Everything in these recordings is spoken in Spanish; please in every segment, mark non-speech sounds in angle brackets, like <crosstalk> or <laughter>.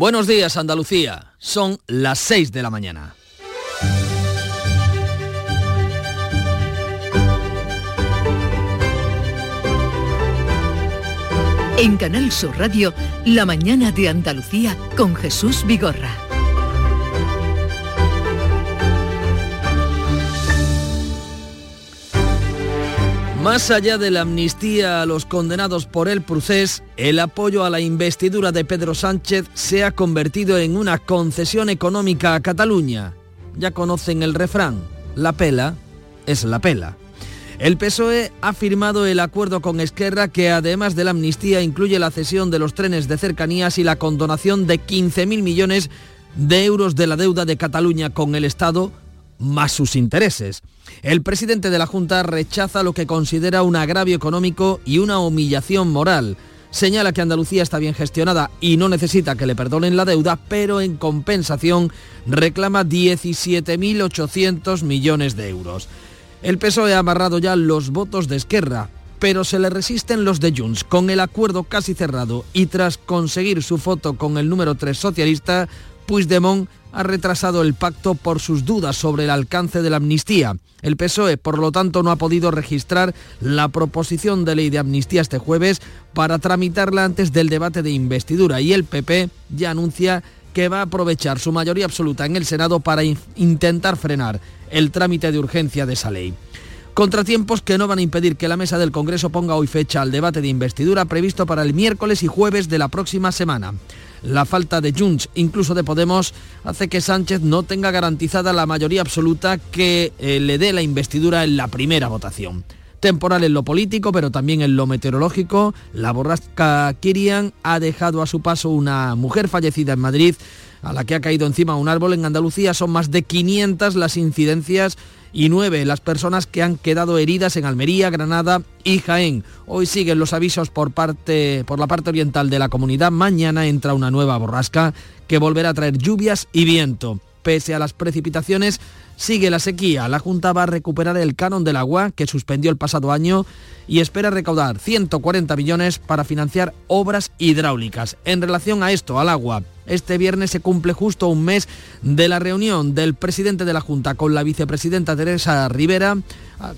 Buenos días Andalucía, son las 6 de la mañana. En Canal Sur Radio, La mañana de Andalucía con Jesús Vigorra. Más allá de la amnistía a los condenados por el procés, el apoyo a la investidura de Pedro Sánchez se ha convertido en una concesión económica a Cataluña. Ya conocen el refrán, la pela es la pela. El PSOE ha firmado el acuerdo con Esquerra que además de la amnistía incluye la cesión de los trenes de cercanías y la condonación de 15.000 millones de euros de la deuda de Cataluña con el Estado más sus intereses. El presidente de la Junta rechaza lo que considera un agravio económico y una humillación moral. Señala que Andalucía está bien gestionada y no necesita que le perdonen la deuda, pero en compensación reclama 17.800 millones de euros. El PSOE ha amarrado ya los votos de Esquerra, pero se le resisten los de Junts. Con el acuerdo casi cerrado y tras conseguir su foto con el número 3 socialista, Puigdemont ha retrasado el pacto por sus dudas sobre el alcance de la amnistía. El PSOE, por lo tanto, no ha podido registrar la proposición de ley de amnistía este jueves para tramitarla antes del debate de investidura y el PP ya anuncia que va a aprovechar su mayoría absoluta en el Senado para intentar frenar el trámite de urgencia de esa ley. Contratiempos que no van a impedir que la mesa del Congreso ponga hoy fecha al debate de investidura previsto para el miércoles y jueves de la próxima semana. La falta de Junts, incluso de Podemos, hace que Sánchez no tenga garantizada la mayoría absoluta que eh, le dé la investidura en la primera votación. Temporal en lo político, pero también en lo meteorológico, la borrasca Kirian ha dejado a su paso una mujer fallecida en Madrid a la que ha caído encima un árbol en Andalucía. Son más de 500 las incidencias y nueve las personas que han quedado heridas en Almería, Granada y Jaén. Hoy siguen los avisos por, parte, por la parte oriental de la comunidad. Mañana entra una nueva borrasca que volverá a traer lluvias y viento. Pese a las precipitaciones, sigue la sequía. La Junta va a recuperar el canon del agua que suspendió el pasado año y espera recaudar 140 millones para financiar obras hidráulicas. En relación a esto, al agua, este viernes se cumple justo un mes de la reunión del presidente de la Junta con la vicepresidenta Teresa Rivera,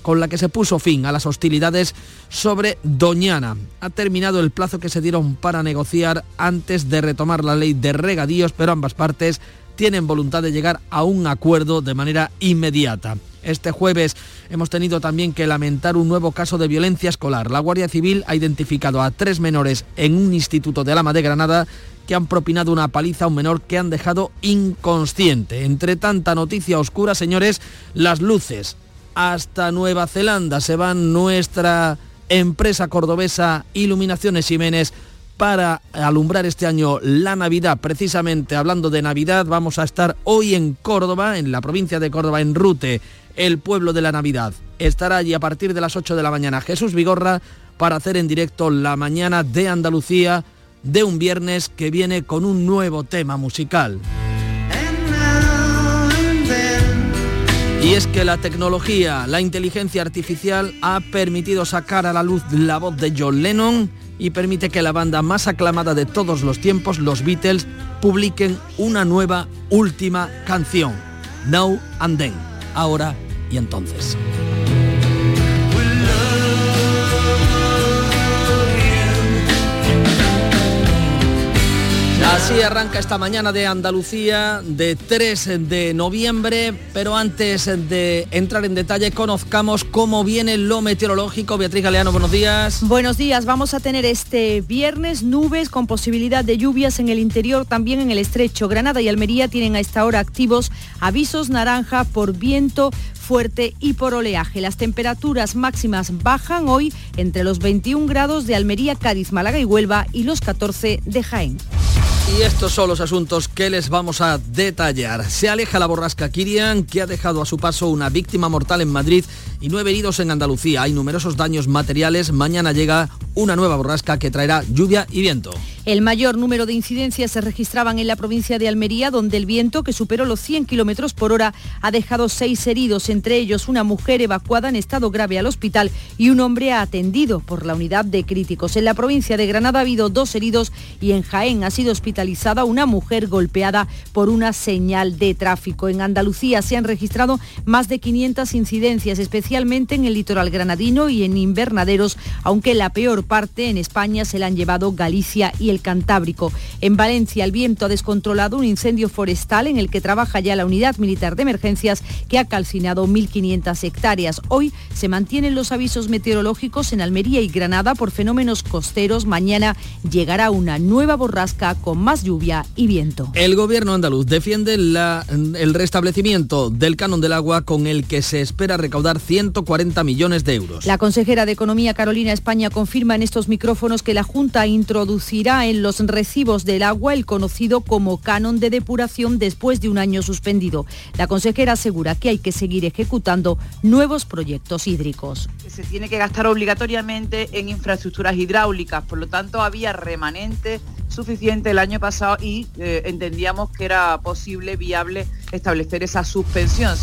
con la que se puso fin a las hostilidades sobre Doñana. Ha terminado el plazo que se dieron para negociar antes de retomar la ley de regadíos, pero ambas partes tienen voluntad de llegar a un acuerdo de manera inmediata. Este jueves hemos tenido también que lamentar un nuevo caso de violencia escolar. La Guardia Civil ha identificado a tres menores en un instituto de Lama de Granada que han propinado una paliza a un menor que han dejado inconsciente. Entre tanta noticia oscura, señores, las luces. Hasta Nueva Zelanda se van nuestra empresa cordobesa Iluminaciones Jiménez para alumbrar este año la Navidad. Precisamente hablando de Navidad, vamos a estar hoy en Córdoba, en la provincia de Córdoba, en Rute, el pueblo de la Navidad. Estará allí a partir de las 8 de la mañana Jesús Vigorra para hacer en directo la mañana de Andalucía de un viernes que viene con un nuevo tema musical. Y es que la tecnología, la inteligencia artificial ha permitido sacar a la luz la voz de John Lennon y permite que la banda más aclamada de todos los tiempos, los Beatles, publiquen una nueva última canción, Now and Then, ahora y entonces. Así arranca esta mañana de Andalucía de 3 de noviembre, pero antes de entrar en detalle conozcamos cómo viene lo meteorológico. Beatriz Galeano, buenos días. Buenos días, vamos a tener este viernes nubes con posibilidad de lluvias en el interior, también en el estrecho. Granada y Almería tienen a esta hora activos avisos naranja por viento fuerte y por oleaje. Las temperaturas máximas bajan hoy entre los 21 grados de Almería, Cádiz, Málaga y Huelva y los 14 de Jaén. Y estos son los asuntos que les vamos a detallar. Se aleja la borrasca Kirian, que ha dejado a su paso una víctima mortal en Madrid y nueve heridos en Andalucía. Hay numerosos daños materiales. Mañana llega una nueva borrasca que traerá lluvia y viento. El mayor número de incidencias se registraban en la provincia de Almería, donde el viento, que superó los 100 kilómetros por hora, ha dejado seis heridos, entre ellos una mujer evacuada en estado grave al hospital y un hombre atendido por la unidad de críticos. En la provincia de Granada ha habido dos heridos y en Jaén ha sido hospitalizada una mujer golpeada por una señal de tráfico. En Andalucía se han registrado más de 500 incidencias, especialmente en el litoral granadino y en invernaderos, aunque la peor parte en España se la han llevado Galicia y el Cantábrico. En Valencia el viento ha descontrolado un incendio forestal en el que trabaja ya la unidad militar de emergencias que ha calcinado 1.500 hectáreas. Hoy se mantienen los avisos meteorológicos en Almería y Granada por fenómenos costeros. Mañana llegará una nueva borrasca con más lluvia y viento. El gobierno andaluz defiende el restablecimiento del canon del agua con el que se espera recaudar 140 millones de euros. La consejera de Economía Carolina España confirma en estos micrófonos que la Junta introducirá en los recibos del agua el conocido como canon de depuración después de un año suspendido. La consejera asegura que hay que seguir ejecutando nuevos proyectos hídricos. Se tiene que gastar obligatoriamente en infraestructuras hidráulicas, por lo tanto había remanente suficiente el año pasado y eh, entendíamos que era posible, viable establecer esa suspensión.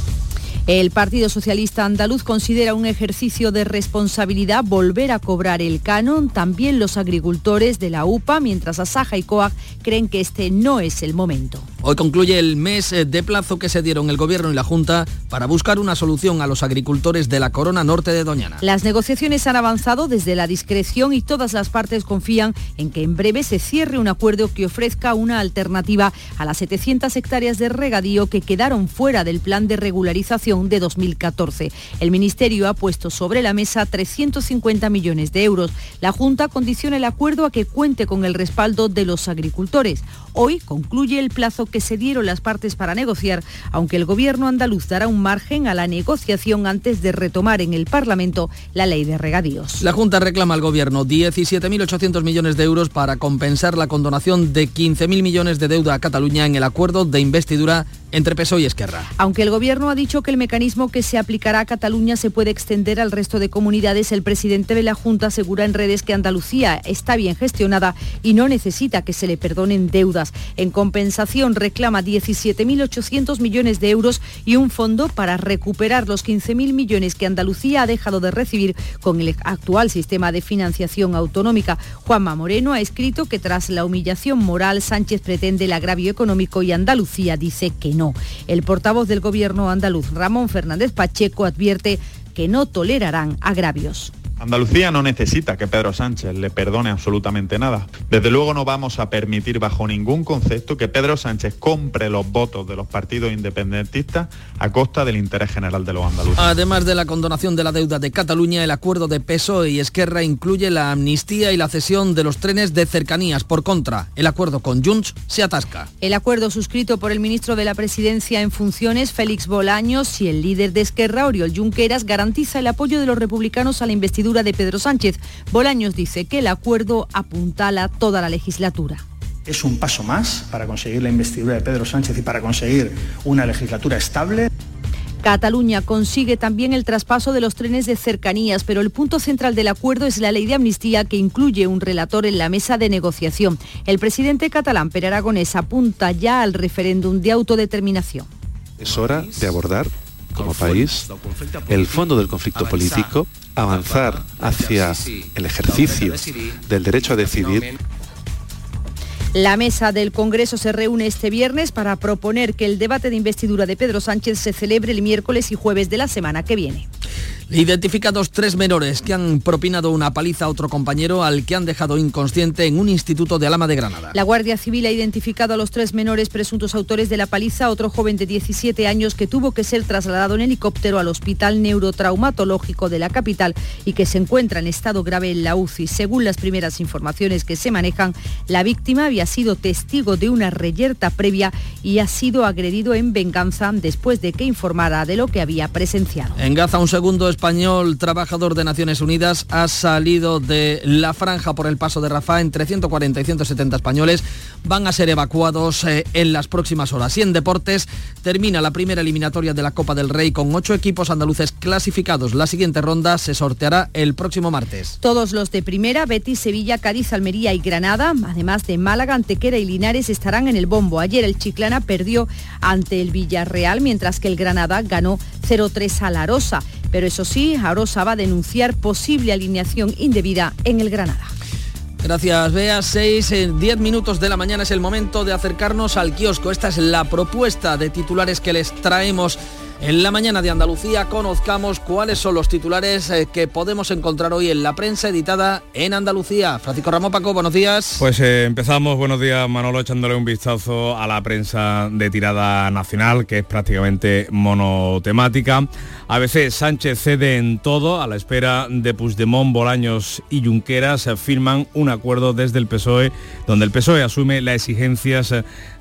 El Partido Socialista Andaluz considera un ejercicio de responsabilidad volver a cobrar el canon, también los agricultores de la UPA, mientras Asaja y COAG creen que este no es el momento. Hoy concluye el mes eh, de plazo que se dieron el Gobierno y la Junta para buscar una solución a los agricultores de la Corona Norte de Doñana. Las negociaciones han avanzado desde la discreción y todas las partes confían en que en breve se cierre un acuerdo que ofrezca una alternativa a las 700 hectáreas de regadío que quedaron fuera del plan de regularización de 2014. El Ministerio ha puesto sobre la mesa 350 millones de euros. La Junta condiciona el acuerdo a que cuente con el respaldo de los agricultores. Hoy concluye el plazo que se dieron las partes para negociar, aunque el gobierno andaluz dará un margen a la negociación antes de retomar en el Parlamento la ley de regadíos. La Junta reclama al gobierno 17.800 millones de euros para compensar la condonación de 15.000 millones de deuda a Cataluña en el acuerdo de investidura entre PSOE y Esquerra. Aunque el Gobierno ha dicho que el mecanismo que se aplicará a Cataluña se puede extender al resto de comunidades, el presidente de la Junta asegura en redes que Andalucía está bien gestionada y no necesita que se le perdonen deudas. En compensación reclama 17.800 millones de euros y un fondo para recuperar los 15.000 millones que Andalucía ha dejado de recibir con el actual sistema de financiación autonómica. Juanma Moreno ha escrito que tras la humillación moral Sánchez pretende el agravio económico y Andalucía dice que no. El portavoz del gobierno andaluz, Ramón Fernández Pacheco, advierte que no tolerarán agravios. Andalucía no necesita que Pedro Sánchez le perdone absolutamente nada. Desde luego no vamos a permitir bajo ningún concepto que Pedro Sánchez compre los votos de los partidos independentistas a costa del interés general de los andaluces. Además de la condonación de la deuda de Cataluña, el acuerdo de PSOE y Esquerra incluye la amnistía y la cesión de los trenes de cercanías. Por contra, el acuerdo con Junts se atasca. El acuerdo suscrito por el ministro de la Presidencia en funciones, Félix Bolaños, y el líder de Esquerra, Oriol Junqueras, garantiza el apoyo de los republicanos a la investidura de Pedro Sánchez. Bolaños dice que el acuerdo apuntala toda la legislatura. Es un paso más para conseguir la investidura de Pedro Sánchez y para conseguir una legislatura estable. Cataluña consigue también el traspaso de los trenes de cercanías, pero el punto central del acuerdo es la ley de amnistía que incluye un relator en la mesa de negociación. El presidente catalán, Per Aragonés, apunta ya al referéndum de autodeterminación. Es hora de abordar como país el fondo del conflicto político, avanzar hacia el ejercicio del derecho a decidir. La mesa del Congreso se reúne este viernes para proponer que el debate de investidura de Pedro Sánchez se celebre el miércoles y jueves de la semana que viene. Identificados tres menores que han propinado una paliza a otro compañero al que han dejado inconsciente en un instituto de Alama de Granada. La Guardia Civil ha identificado a los tres menores presuntos autores de la paliza, otro joven de 17 años que tuvo que ser trasladado en helicóptero al Hospital Neurotraumatológico de la capital y que se encuentra en estado grave en la UCI. Según las primeras informaciones que se manejan, la víctima había sido testigo de una reyerta previa y ha sido agredido en venganza después de que informara de lo que había presenciado. En Gaza, un segundo español trabajador de Naciones Unidas ha salido de la franja por el paso de Rafa. Entre 140 y 170 españoles van a ser evacuados eh, en las próximas horas. Y en deportes termina la primera eliminatoria de la Copa del Rey con ocho equipos andaluces clasificados. La siguiente ronda se sorteará el próximo martes. Todos los de primera, Betis, Sevilla, Cádiz, Almería y Granada, además de Málaga, Antequera y Linares, estarán en el bombo. Ayer el Chiclana perdió ante el Villarreal, mientras que el Granada ganó 0-3 a la Arosa. Pero eso sí, Arosa va a denunciar posible alineación indebida en el Granada. Gracias, Bea. 6 en 10 minutos de la mañana es el momento de acercarnos al kiosco. Esta es la propuesta de titulares que les traemos en la mañana de Andalucía conozcamos cuáles son los titulares eh, que podemos encontrar hoy en la prensa editada en Andalucía. Francisco Ramón Paco, buenos días. Pues eh, empezamos, buenos días Manolo, echándole un vistazo a la prensa de tirada nacional, que es prácticamente monotemática. A veces Sánchez cede en todo, a la espera de Puigdemont, Bolaños y Junqueras firman un acuerdo desde el PSOE, donde el PSOE asume las exigencias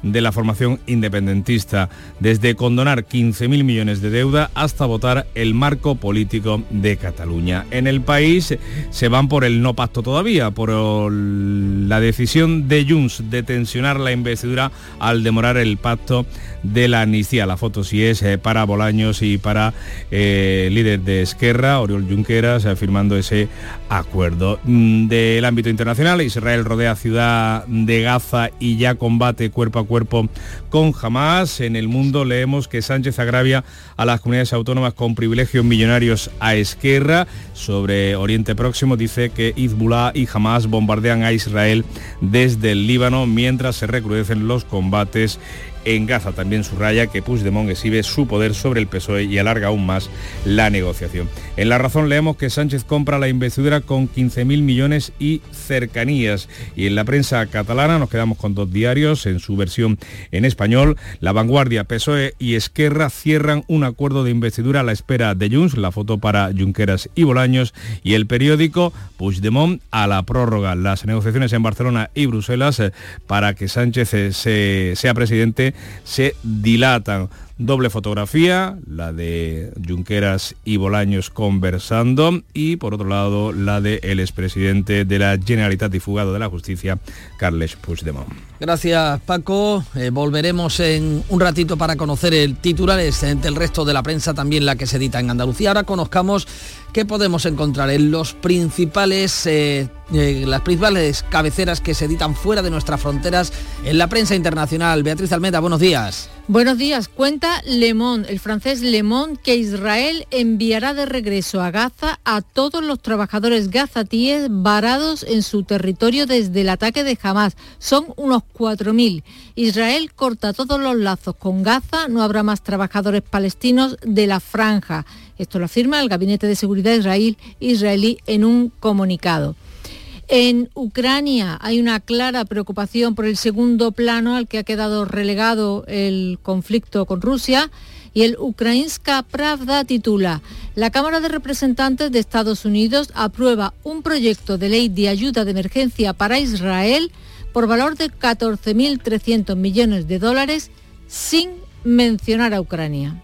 de la formación independentista, desde condonar 15.000 millones de deuda hasta votar el marco político de Cataluña. En el país se van por el no pacto todavía, por la decisión de Junts de tensionar la investidura al demorar el pacto de la amnistía. La foto sí es eh, para Bolaños y para eh, líder de Esquerra, Oriol Junqueras, eh, firmando ese acuerdo. Mm, del ámbito internacional, Israel rodea ciudad de Gaza y ya combate cuerpo a cuerpo con Hamas. En el mundo leemos que Sánchez agravia a las comunidades autónomas con privilegios millonarios a Esquerra. Sobre Oriente Próximo dice que Hezbollah y Hamas bombardean a Israel desde el Líbano mientras se recrudecen los combates en Gaza también subraya que Puigdemont exhibe su poder sobre el PSOE y alarga aún más la negociación. En La Razón leemos que Sánchez compra la investidura con 15.000 millones y cercanías. Y en la prensa catalana nos quedamos con dos diarios en su versión en español. La Vanguardia, PSOE y Esquerra cierran un acuerdo de investidura a la espera de Junts, la foto para Junqueras y Bolaños. Y el periódico Puigdemont a la prórroga. Las negociaciones en Barcelona y Bruselas eh, para que Sánchez eh, sea presidente se dilatan. Doble fotografía, la de Junqueras y Bolaños conversando y por otro lado la del el expresidente de la Generalitat y fugado de la Justicia, Carles Puigdemont. Gracias Paco, eh, volveremos en un ratito para conocer el titular del resto de la prensa, también la que se edita en Andalucía. Ahora conozcamos qué podemos encontrar en los principales, eh, eh, las principales cabeceras que se editan fuera de nuestras fronteras en la prensa internacional. Beatriz Almeda, buenos días. Buenos días. Cuenta Le Monde, el francés Le Monde, que Israel enviará de regreso a Gaza a todos los trabajadores gazatíes varados en su territorio desde el ataque de Hamas. Son unos 4.000. Israel corta todos los lazos con Gaza, no habrá más trabajadores palestinos de la franja. Esto lo afirma el Gabinete de Seguridad Israel, israelí en un comunicado. En Ucrania hay una clara preocupación por el segundo plano al que ha quedado relegado el conflicto con Rusia y el Ukrainska Pravda titula La Cámara de Representantes de Estados Unidos aprueba un proyecto de ley de ayuda de emergencia para Israel por valor de 14.300 millones de dólares sin mencionar a Ucrania.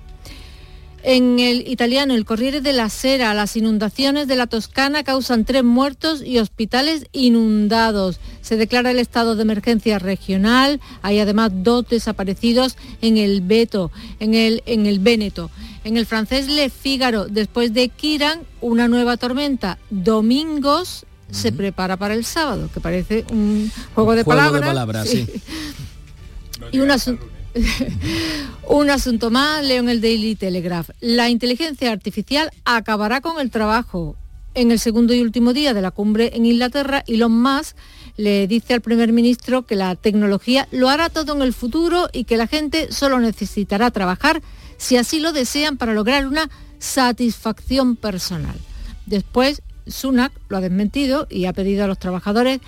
En el italiano, el Corriere de la Sera, las inundaciones de la Toscana causan tres muertos y hospitales inundados. Se declara el estado de emergencia regional. Hay además dos desaparecidos en el Beto, en el, en el Véneto. En el francés Le Figaro, después de Kiran, una nueva tormenta. Domingos se prepara para el sábado, que parece un juego de palabras. <laughs> y un asunto <laughs> Un asunto más, leo en el Daily Telegraph. La inteligencia artificial acabará con el trabajo. En el segundo y último día de la cumbre en Inglaterra, Elon Musk le dice al primer ministro que la tecnología lo hará todo en el futuro y que la gente solo necesitará trabajar si así lo desean para lograr una satisfacción personal. Después, Sunak lo ha desmentido y ha pedido a los trabajadores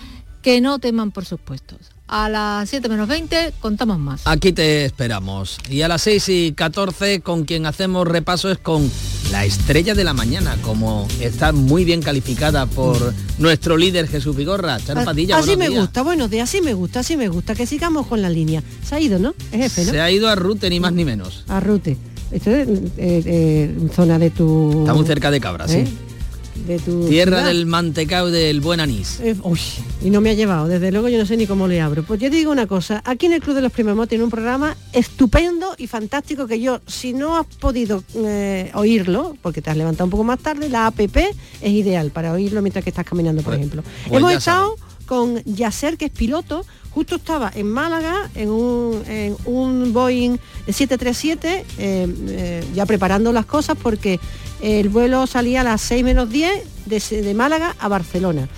que no teman por sus puestos. A las 7 menos 20 contamos más. Aquí te esperamos. Y a las 6 y 14 con quien hacemos repaso es con la estrella de la mañana, como está muy bien calificada por nuestro líder Jesús Vigorra. Charo Padilla, así me gusta, buenos días, así me gusta, así me gusta, que sigamos con la línea. Se ha ido, ¿no? Es jefe, ¿no? Se ha ido a Rute, ni más ni menos. A Rute. Esto es eh, eh, zona de tu... Está muy cerca de Cabra, sí. De tu Tierra ciudad. del mantecao del buen anís. Eh, uy, y no me ha llevado, desde luego yo no sé ni cómo le abro. Pues yo te digo una cosa, aquí en el Club de los Primamos tiene un programa estupendo y fantástico que yo, si no has podido eh, oírlo, porque te has levantado un poco más tarde, la APP es ideal para oírlo mientras que estás caminando, por Pues- ejemplo. pues Hemos estado con Yacer, que es piloto, justo estaba en Málaga en un, Boeing 737, eh, eh, ya preparando las cosas porque el vuelo salía a las 6 menos 10 de, Málaga a Barcelona.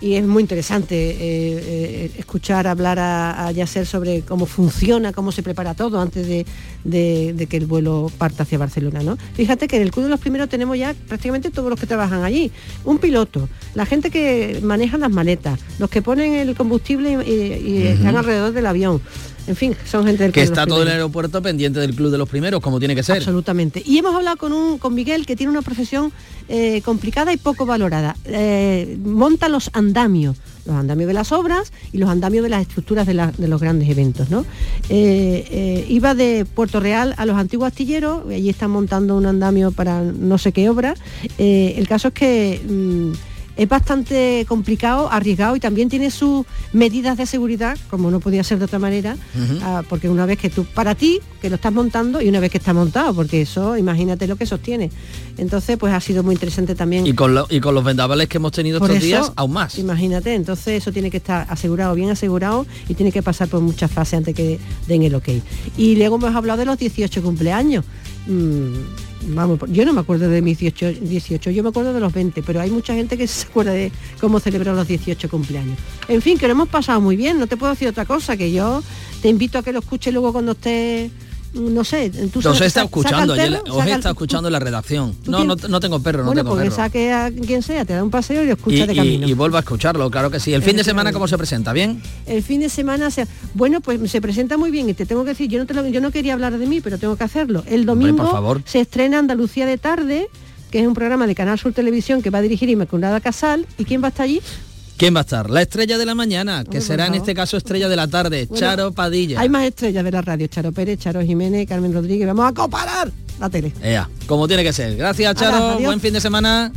Y es muy interesante eh, eh, escuchar hablar a, a Yasser sobre cómo funciona, cómo se prepara todo antes de, de- de que el vuelo parta hacia Barcelona. ¿no? Fíjate que en el Club de los Primeros tenemos ya prácticamente todos los que trabajan allí. Un piloto, la gente que maneja las maletas, los que ponen el combustible y, y- y están alrededor del avión. En fin, son gente del Que Club de los está todo el aeropuerto pendiente del club de los primeros, como tiene que ser. Absolutamente. Y hemos hablado con, un, con Miguel, que tiene una profesión eh, complicada y poco valorada. Eh, monta los andamios, los andamios de las obras y los andamios de las estructuras de, la- de los grandes eventos. ¿no? Eh, iba de Puerto Real a los antiguos astilleros, allí están montando un andamio para no sé qué obra. El caso es que... mm, es bastante complicado, arriesgado y también tiene sus medidas de seguridad, como no podía ser de otra manera, ah, porque una vez que tú, para ti, que lo estás montando y una vez que está montado, porque eso, imagínate lo que sostiene. Entonces, pues ha sido muy interesante también. Y con, lo- y con los vendavales que hemos tenido Por estos eso, días, aún más. Imagínate, entonces eso tiene que estar asegurado, bien asegurado y tiene que pasar por muchas fases antes que den el ok. Y luego hemos hablado de los 18 cumpleaños. Mm, vamos, yo no me acuerdo de mis 18, 18, yo me acuerdo de los 20, pero hay mucha gente que se acuerda de cómo celebró los 18 cumpleaños. En fin, que lo hemos pasado muy bien, no te puedo decir otra cosa, que yo te invito a que lo escuches luego cuando estés, no sé, tú sa- escuchando, perro, os el- estado escuchando en la redacción. ¿Tú No, no, no tengo perro, no tengo porque perro. saque a quien sea, te da un paseo y lo escucha de Y, camino. y, y vuelvo a escucharlo, claro que sí. El fin de semana, Efectivamente. ¿cómo se presenta? ¿Bien? El fin de semana, se, bueno, pues se presenta muy bien y te tengo que decir, yo no, te lo- yo no quería hablar de mí, pero tengo que hacerlo. El domingo por favor. se estrena Andalucía de tarde, que es un programa de Canal Sur Televisión que va a dirigir Inmaculada Casal. ¿Y quién va a estar allí? ¿Quién va a estar? La estrella de la mañana, que será en este caso estrella de la tarde, Bueno, Charo Padilla. Hay más estrellas de la radio, Charo Pérez, Charo Jiménez, Carmen Rodríguez. Vamos a comparar la tele. Ea, como tiene que ser. Gracias, Charo. adiós. Buen fin de semana.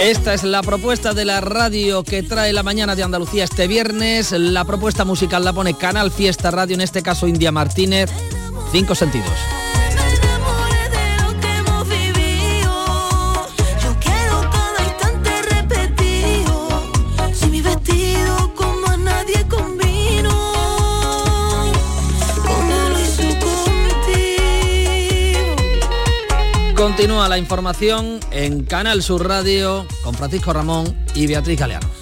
Esta es la propuesta de la radio que trae la mañana de Andalucía este viernes. La propuesta musical la pone Canal Fiesta Radio, en este caso India Martínez. Cinco sentidos. Continúa la información en Canal Sur Radio con Francisco Ramón y Beatriz Galeano.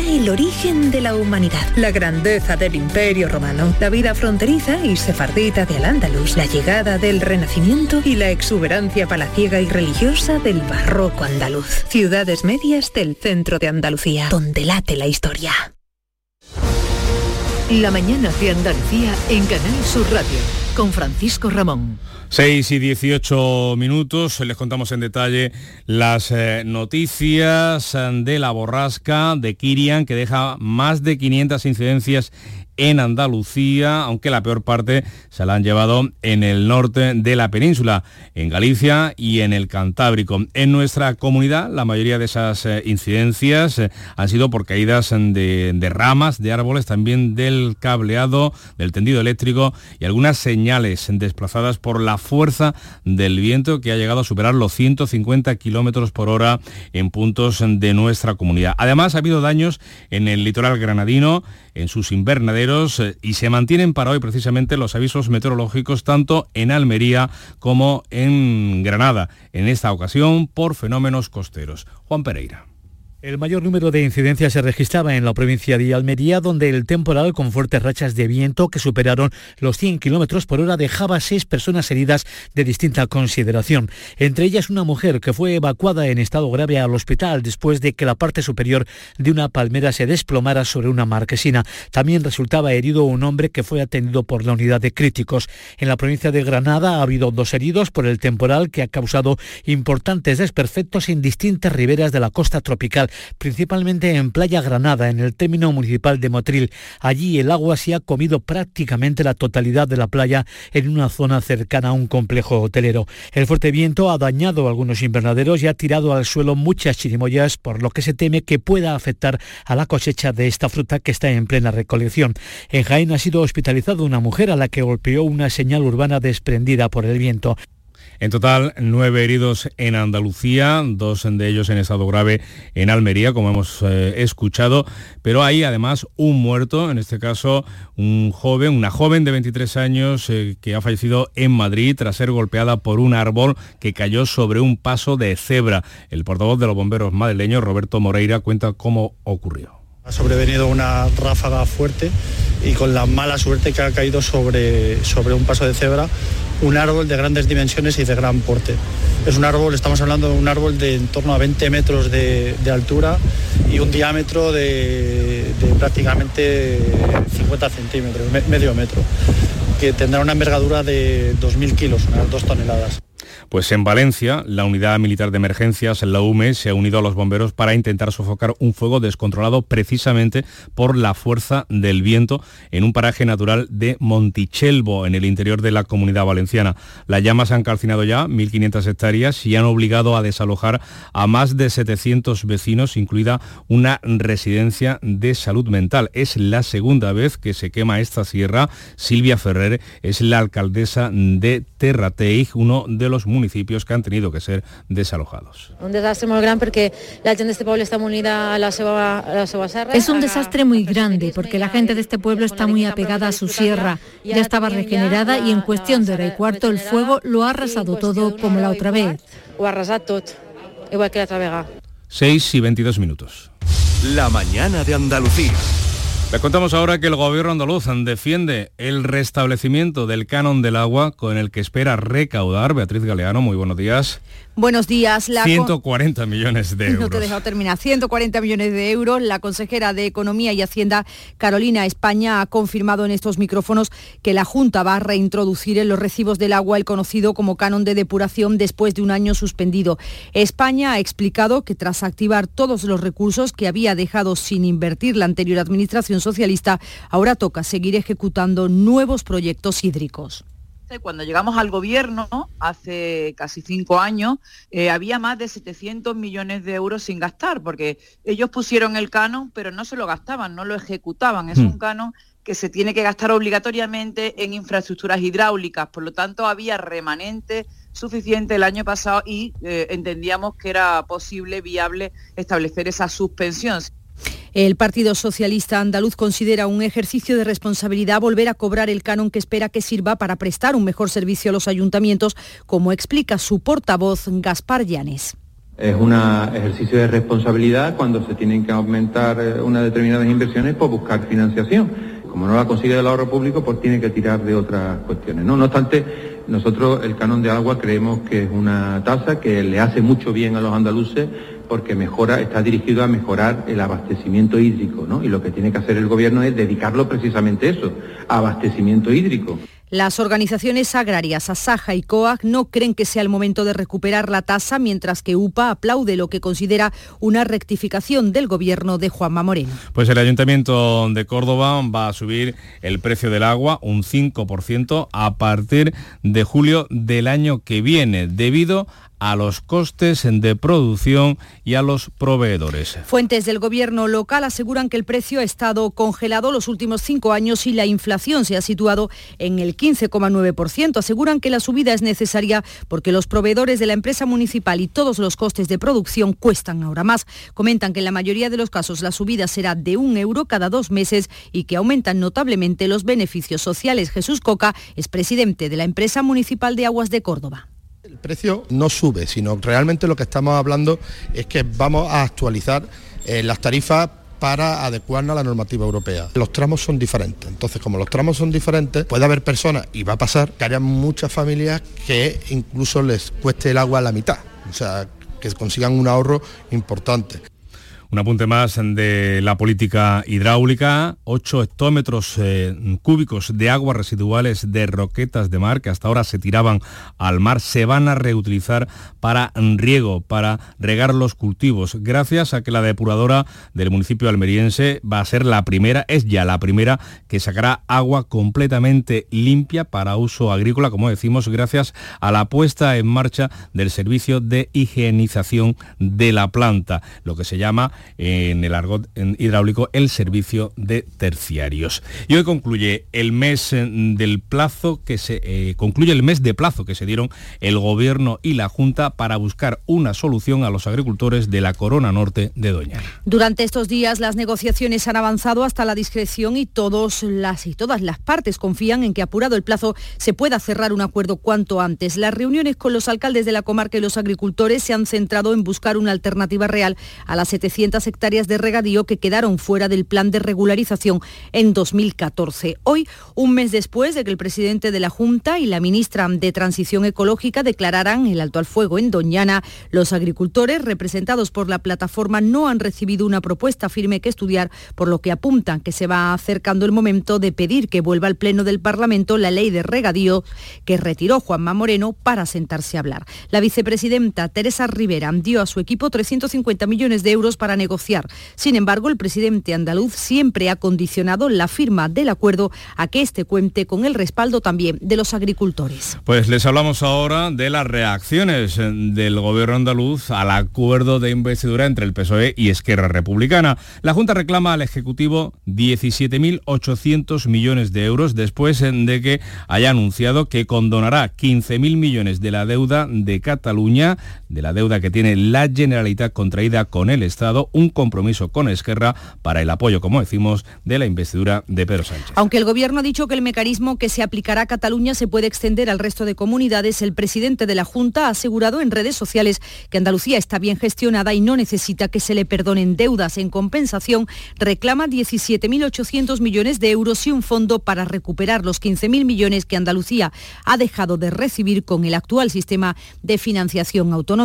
el origen de la humanidad, la grandeza del imperio romano, la vida fronteriza y sefardita de Al-Ándalus, la llegada del Renacimiento y la exuberancia palaciega y religiosa del barroco andaluz. Ciudades medias del centro de Andalucía, donde late la historia. La mañana de Andalucía en Canal Sur Radio con Francisco Ramón. 6 y 18 minutos, les contamos en detalle las eh, noticias eh, de la borrasca de Kirian que deja más de 500 incidencias en Andalucía, aunque la peor parte se la han llevado en el norte de la península, en Galicia y en el Cantábrico. En nuestra comunidad, la mayoría de esas eh, incidencias eh, han sido por caídas de, de ramas, de árboles, también del cableado, del tendido eléctrico y algunas señales desplazadas por la fuerza del viento que ha llegado a superar los 150 kilómetros por hora en puntos de nuestra comunidad. Además, ha habido daños en el litoral granadino, en sus invernaderos eh, y se mantienen para hoy precisamente los avisos meteorológicos tanto en Almería como en Granada, en esta ocasión por fenómenos costeros. Juan Pereira. El mayor número de incidencias se registraba en la provincia de Almería, donde el temporal con fuertes rachas de viento que superaron los 100 kilómetros por hora dejaba seis personas heridas de distinta consideración. Entre ellas una mujer que fue evacuada en estado grave al hospital después de que la parte superior de una palmera se desplomara sobre una marquesina. También resultaba herido un hombre que fue atendido por la unidad de críticos. En la provincia de Granada ha habido dos heridos por el temporal que ha causado importantes desperfectos en distintas riberas de la costa tropical principalmente en Playa Granada, en el término municipal de Motril. Allí el agua se ha comido prácticamente la totalidad de la playa en una zona cercana a un complejo hotelero. El fuerte viento ha dañado algunos invernaderos y ha tirado al suelo muchas chirimoyas, por lo que se teme que pueda afectar a la cosecha de esta fruta que está en plena recolección. En Jaén ha sido hospitalizada una mujer a la que golpeó una señal urbana desprendida por el viento. En total, nueve heridos en Andalucía, dos de ellos en estado grave en Almería, como hemos eh, escuchado, pero hay además un muerto, en este caso un joven, una joven de 23 años eh, que ha fallecido en Madrid tras ser golpeada por un árbol que cayó sobre un paso de cebra. El portavoz de los bomberos madrileños, Roberto Moreira, cuenta cómo ocurrió. Ha sobrevenido una ráfaga fuerte y con la mala suerte que ha caído sobre, sobre un paso de cebra un árbol de grandes dimensiones y de gran porte. Es un árbol, estamos hablando de un árbol de en torno a 20 metros de, altura y un diámetro de, de prácticamente 50 centímetros, me- medio metro, que tendrá una envergadura de 2.000 kilos, unas 2 toneladas. Pues en Valencia, la unidad militar de emergencias, la UME, se ha unido a los bomberos para intentar sofocar un fuego descontrolado precisamente por la fuerza del viento en un paraje natural de Montichelvo, en el interior de la comunidad valenciana. Las llamas han calcinado ya 1.500 hectáreas y han obligado a desalojar a más de 700 vecinos, incluida una residencia de salud mental. Es la segunda vez que se quema esta sierra. Silvia Ferrer es la alcaldesa de Terrateig, uno de los municipios que han tenido que ser desalojados. Un desastre molt gran perquè la gent d'este poble està molt unida a la seva, a la seva serra. Es un desastre muy grande porque la gente de este pueblo está muy apegada a su sierra. Ya estaba regenerada y en cuestión de hora y cuarto el fuego lo ha arrasado todo como la otra vez. Ho ha arrasat tot, igual que l'altra vegada. 6 y 22 minutos. La mañana de Andalucía. Le contamos ahora que el gobierno andaluz defiende el restablecimiento del canon del agua con el que espera recaudar. Beatriz Galeano, muy buenos días. Buenos días. La con- 140 millones de <laughs> No te he euros. dejado terminar. 140 millones de euros. La consejera de Economía y Hacienda, Carolina España, ha confirmado en estos micrófonos que la Junta va a reintroducir en los recibos del agua el conocido como canon de depuración después de un año suspendido. España ha explicado que tras activar todos los recursos que había dejado sin invertir la anterior administración socialista, ahora toca seguir ejecutando nuevos proyectos hídricos. Cuando llegamos al gobierno, hace casi cinco años, eh, había más de 700 millones de euros sin gastar, porque ellos pusieron el canon, pero no se lo gastaban, no lo ejecutaban. Es Hmm. un canon que se tiene que gastar obligatoriamente en infraestructuras hidráulicas. Por lo tanto, había remanente suficiente el año pasado y eh, entendíamos que era posible, viable, establecer esa suspensión. El Partido Socialista Andaluz considera un ejercicio de responsabilidad volver a cobrar el canon que espera que sirva para prestar un mejor servicio a los ayuntamientos, como explica su portavoz Gaspar Llanes. Es un ejercicio de responsabilidad cuando se tienen que aumentar eh, unas determinadas inversiones por buscar financiación. Como no la consigue del ahorro público, pues tiene que tirar de otras cuestiones. ¿no? no obstante, nosotros el canon de agua creemos que es una tasa que le hace mucho bien a los andaluces porque mejora, está dirigido a mejorar el abastecimiento hídrico, ¿no? Y lo que tiene que hacer el gobierno es dedicarlo precisamente a eso, a abastecimiento hídrico. Las organizaciones agrarias Asaja y COAG no creen que sea el momento de recuperar la tasa, mientras que UPA aplaude lo que considera una rectificación del gobierno de Juanma Moreno. Pues el Ayuntamiento de Córdoba va a subir el precio del agua un 5% a partir de julio del año que viene, debido a los costes de producción y a los proveedores. Fuentes del gobierno local aseguran que el precio ha estado congelado los últimos cinco años y la inflación se ha situado en el 15,9%. Aseguran que la subida es necesaria porque los proveedores de la empresa municipal y todos los costes de producción cuestan ahora más. Comentan que en la mayoría de los casos la subida será de un euro cada dos meses y que aumentan notablemente los beneficios sociales. Jesús Coca es presidente de la empresa municipal de aguas de Córdoba. El precio no sube, sino realmente lo que estamos hablando es que vamos a actualizar eh, las tarifas para adecuarnos a la normativa europea. Los tramos son diferentes, entonces como los tramos son diferentes, puede haber personas, y va a pasar, que haya muchas familias que incluso les cueste el agua a la mitad, o sea, que consigan un ahorro importante. Un apunte más de la política hidráulica, 8 hectómetros eh, cúbicos de aguas residuales de roquetas de mar que hasta ahora se tiraban al mar se van a reutilizar para riego, para regar los cultivos, gracias a que la depuradora del municipio almeriense va a ser la primera, es ya la primera que sacará agua completamente limpia para uso agrícola, como decimos, gracias a la puesta en marcha del servicio de higienización de la planta, lo que se llama en el argot hidráulico el servicio de terciarios. Y hoy concluye el mes eh, del plazo que se eh, concluye el mes de plazo que se dieron el gobierno y la Junta para buscar una solución a los agricultores de la Corona Norte de Doñana. Durante estos días las negociaciones han avanzado hasta la discreción y todos las y todas las partes confían en que apurado el plazo se pueda cerrar un acuerdo cuanto antes. Las reuniones con los alcaldes de la comarca y los agricultores se han centrado en buscar una alternativa real a las 700 hectáreas de regadío que quedaron fuera del plan de regularización en 2014. Hoy, un mes después de que el presidente de la Junta y la ministra de Transición Ecológica declararan el alto al fuego en Doñana, los agricultores representados por la plataforma no han recibido una propuesta firme que estudiar, por lo que apuntan que se va acercando el momento de pedir que vuelva al Pleno del Parlamento la ley de regadío que retiró Juanma Moreno para sentarse a hablar. La vicepresidenta Teresa Rivera dio a su equipo 350 millones de euros para negociar. Sin embargo, el presidente andaluz siempre ha condicionado la firma del acuerdo a que este cuente con el respaldo también de los agricultores. Pues les hablamos ahora de las reacciones eh, del gobierno andaluz al acuerdo de investidura entre el PSOE y Esquerra Republicana. La Junta reclama al Ejecutivo 17.800 millones de euros después eh, de que haya anunciado que condonará 15.000 millones de la deuda de Cataluña, de la deuda que tiene la Generalitat contraída con el Estado, un compromiso con Esquerra para el apoyo, como decimos, de la investidura de Pedro Sánchez. Aunque el Gobierno ha dicho que el mecanismo que se aplicará a Cataluña se puede extender al resto de comunidades, el presidente de la Junta ha asegurado en redes sociales que Andalucía está bien gestionada y no necesita que se le perdonen deudas. En compensación, reclama 17.800 millones de euros y un fondo para recuperar los 15.000 millones que Andalucía ha dejado de recibir con el actual sistema de financiación autonómica.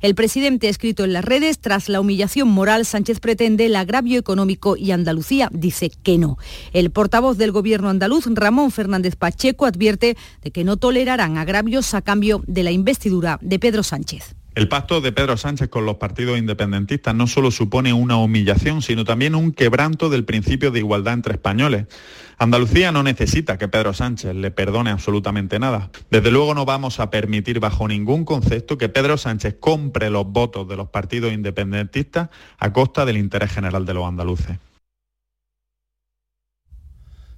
El presidente ha escrito en las redes, tras la humillación moral, Sánchez pretende el agravio económico y Andalucía dice que no. El portavoz del gobierno andaluz, Ramón Fernández Pacheco, advierte de que no tolerarán agravios a cambio de la investidura de Pedro Sánchez. El pacto de Pedro Sánchez con los partidos independentistas no solo supone una humillación, sino también un quebranto del principio de igualdad entre españoles. Andalucía no necesita que Pedro Sánchez le perdone absolutamente nada. Desde luego no vamos a permitir bajo ningún concepto que Pedro Sánchez compre los votos de los partidos independentistas a costa del interés general de los andaluces.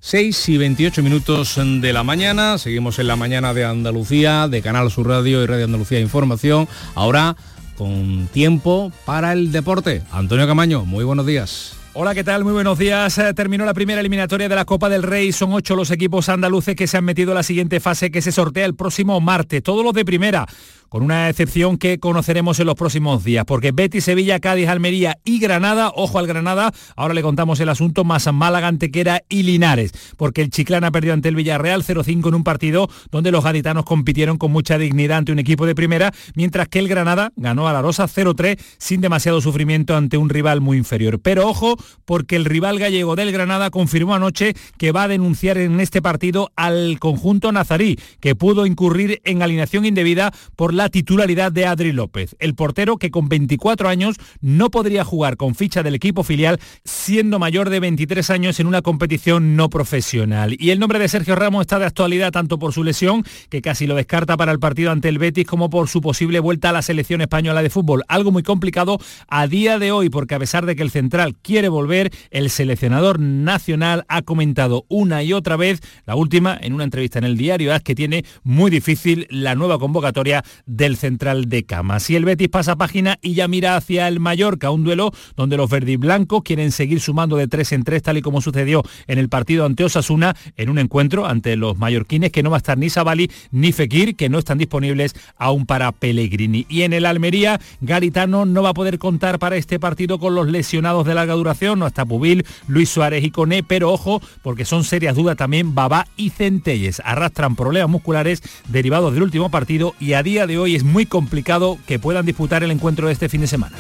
6 y 28 minutos de la mañana, seguimos en la mañana de Andalucía, de Canal Sur Radio y Radio Andalucía Información. Ahora con tiempo para el deporte. Antonio Camaño, muy buenos días. Hola, ¿qué tal? Muy buenos días. Eh, Terminó la primera eliminatoria de la Copa del Rey. Son ocho los equipos andaluces que se han metido a la siguiente fase que se sortea el próximo martes. Todos los de primera con una excepción que conoceremos en los próximos días, porque Betis, Sevilla, Cádiz, Almería y Granada, ojo al Granada, ahora le contamos el asunto más Málaga, Antequera y Linares, porque el Chiclana perdió ante el Villarreal 0-5 en un partido donde los gaditanos compitieron con mucha dignidad ante un equipo de primera, mientras que el Granada ganó a la Rosa 0-3 sin demasiado sufrimiento ante un rival muy inferior. Pero ojo, porque el rival gallego del Granada confirmó anoche que va a denunciar en este partido al conjunto nazarí, que pudo incurrir en alineación indebida por la titularidad de Adri López, el portero que con 24 años no podría jugar con ficha del equipo filial siendo mayor de 23 años en una competición no profesional. Y el nombre de Sergio Ramos está de actualidad tanto por su lesión, que casi lo descarta para el partido ante el Betis, como por su posible vuelta a la selección española de fútbol. Algo muy complicado a día de hoy, porque a pesar de que el central quiere volver, el seleccionador nacional ha comentado una y otra vez, la última en una entrevista en el diario AS, que tiene muy difícil la nueva convocatoria del central de Cama. Si el Betis pasa página y ya mira hacia el Mallorca, un duelo donde los verdiblancos quieren seguir sumando de tres en tres, tal y como sucedió en el partido ante Osasuna, en un encuentro ante los mallorquines, que no va a estar ni Sabali ni Fekir, que no están disponibles aún para Pellegrini. Y en el Almería, Garitano no va a poder contar para este partido con los lesionados de larga duración, no está Pubil, Luis Suárez y Coné, pero ojo, porque son serias dudas también Babá y Centelles. Arrastran problemas musculares derivados del último partido y a día de hoy es muy complicado que puedan disputar el encuentro de este fin de semana.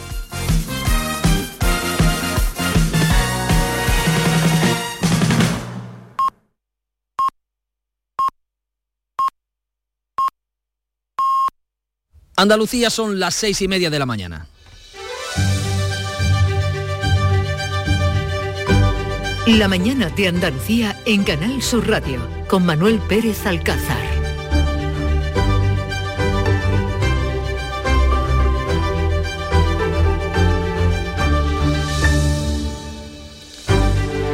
Andalucía son las seis y media de la mañana. La mañana de Andalucía en Canal Sur Radio con Manuel Pérez Alcázar.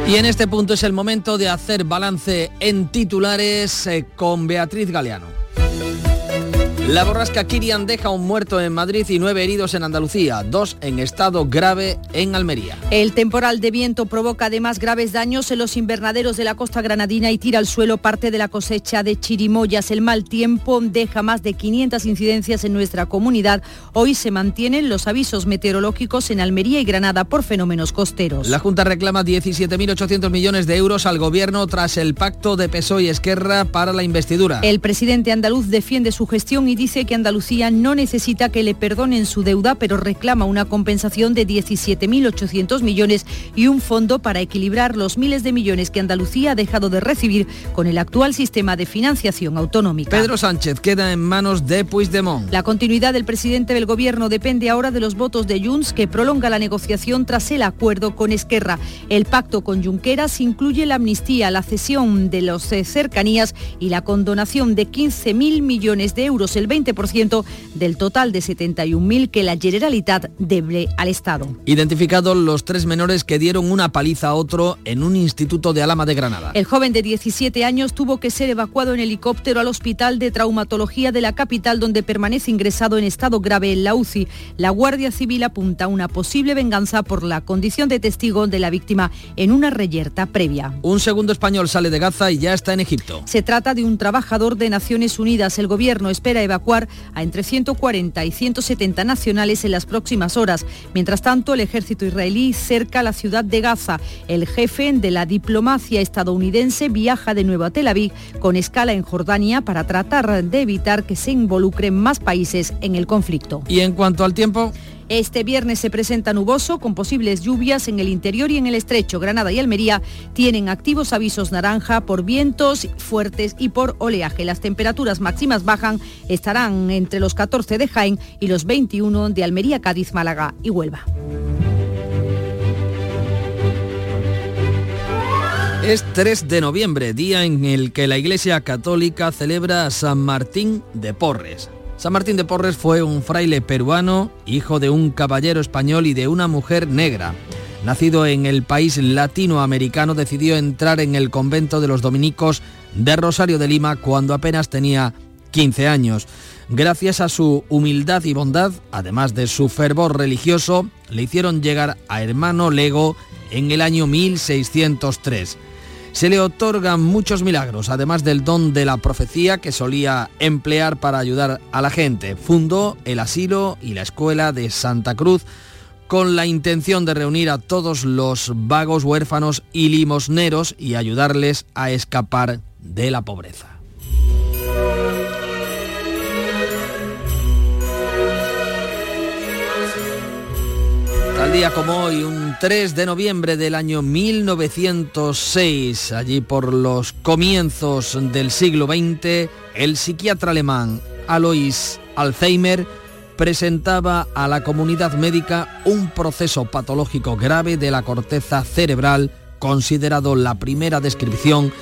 Y en este punto es el momento de hacer balance en titulares eh, con Beatriz Galeano. La borrasca Kirian deja un muerto en Madrid y nueve heridos en Andalucía, dos en estado grave en Almería. El temporal de viento provoca además graves daños en los invernaderos de la costa granadina y tira al suelo parte de la cosecha de chirimoyas. El mal tiempo deja más de 500 incidencias en nuestra comunidad. Hoy se mantienen los avisos meteorológicos en Almería y Granada por fenómenos costeros. La Junta reclama 17.800 millones de euros al gobierno tras el pacto de PSOE y Esquerra para la investidura. El presidente andaluz defiende su gestión y dice que Andalucía no necesita que le perdonen su deuda, pero reclama una compensación de 17.800 millones y un fondo para equilibrar los miles de millones que Andalucía ha dejado de recibir con el actual sistema de financiación autonómica. Pedro Sánchez queda en manos de Puigdemont. La continuidad del presidente del gobierno depende ahora de los votos de Junts, que prolonga la negociación tras el acuerdo con Esquerra. El pacto con Junqueras incluye la amnistía, la cesión de las cercanías y la condonación de 15.000 millones de euros, el 20% del total de 71.000 que la Generalitat debe al Estado. Identificados los tres menores que dieron una paliza a otro en un instituto de Alama de Granada. El joven de 17 años tuvo que ser evacuado en helicóptero al Hospital de Traumatología de la capital, donde permanece ingresado en estado grave en la UCI. La Guardia Civil apunta a una posible venganza por la condición de testigo de la víctima en una reyerta previa. Un segundo español sale de Gaza y ya está en Egipto. Se trata de un trabajador de Naciones Unidas. El gobierno espera evacuar a entre 140 y 170 nacionales en las próximas horas. Mientras tanto, el ejército israelí cerca la ciudad de Gaza. El jefe de la diplomacia estadounidense viaja de nuevo a Tel Aviv con escala en Jordania para tratar de evitar que se involucren más países en el conflicto. Y en cuanto al tiempo... Este viernes se presenta nuboso con posibles lluvias en el interior y en el estrecho. Granada y Almería tienen activos avisos naranja por vientos fuertes y por oleaje. Las temperaturas máximas bajan, estarán entre los 14 de Jaén y los 21 de Almería, Cádiz, Málaga y Huelva. Es 3 de noviembre, día en el que la Iglesia Católica celebra San Martín de Porres. San Martín de Porres fue un fraile peruano, hijo de un caballero español y de una mujer negra. Nacido en el país latinoamericano, decidió entrar en el convento de los dominicos de Rosario de Lima cuando apenas tenía 15 años. Gracias a su humildad y bondad, además de su fervor religioso, le hicieron llegar a hermano Lego en el año 1603. Se le otorgan muchos milagros, además del don de la profecía que solía emplear para ayudar a la gente. Fundó el asilo y la escuela de Santa Cruz con la intención de reunir a todos los vagos, huérfanos y limosneros y ayudarles a escapar de la pobreza. Día como hoy, un 3 de noviembre del año 1906, allí por los comienzos del siglo XX, el psiquiatra alemán Alois Alzheimer presentaba a la comunidad médica un proceso patológico grave de la corteza cerebral, considerado la primera descripción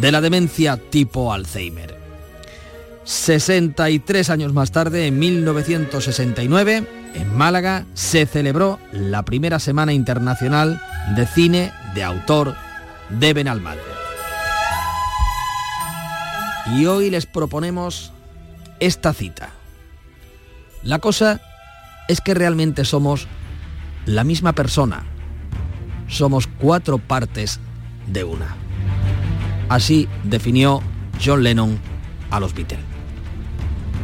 de la demencia tipo Alzheimer. 63 años más tarde, en 1969, en Málaga, se celebró la primera Semana Internacional de Cine de Autor de Benalmádena. Y hoy les proponemos esta cita. La cosa es que realmente somos la misma persona. Somos cuatro partes de una. Así definió John Lennon a los Beatles.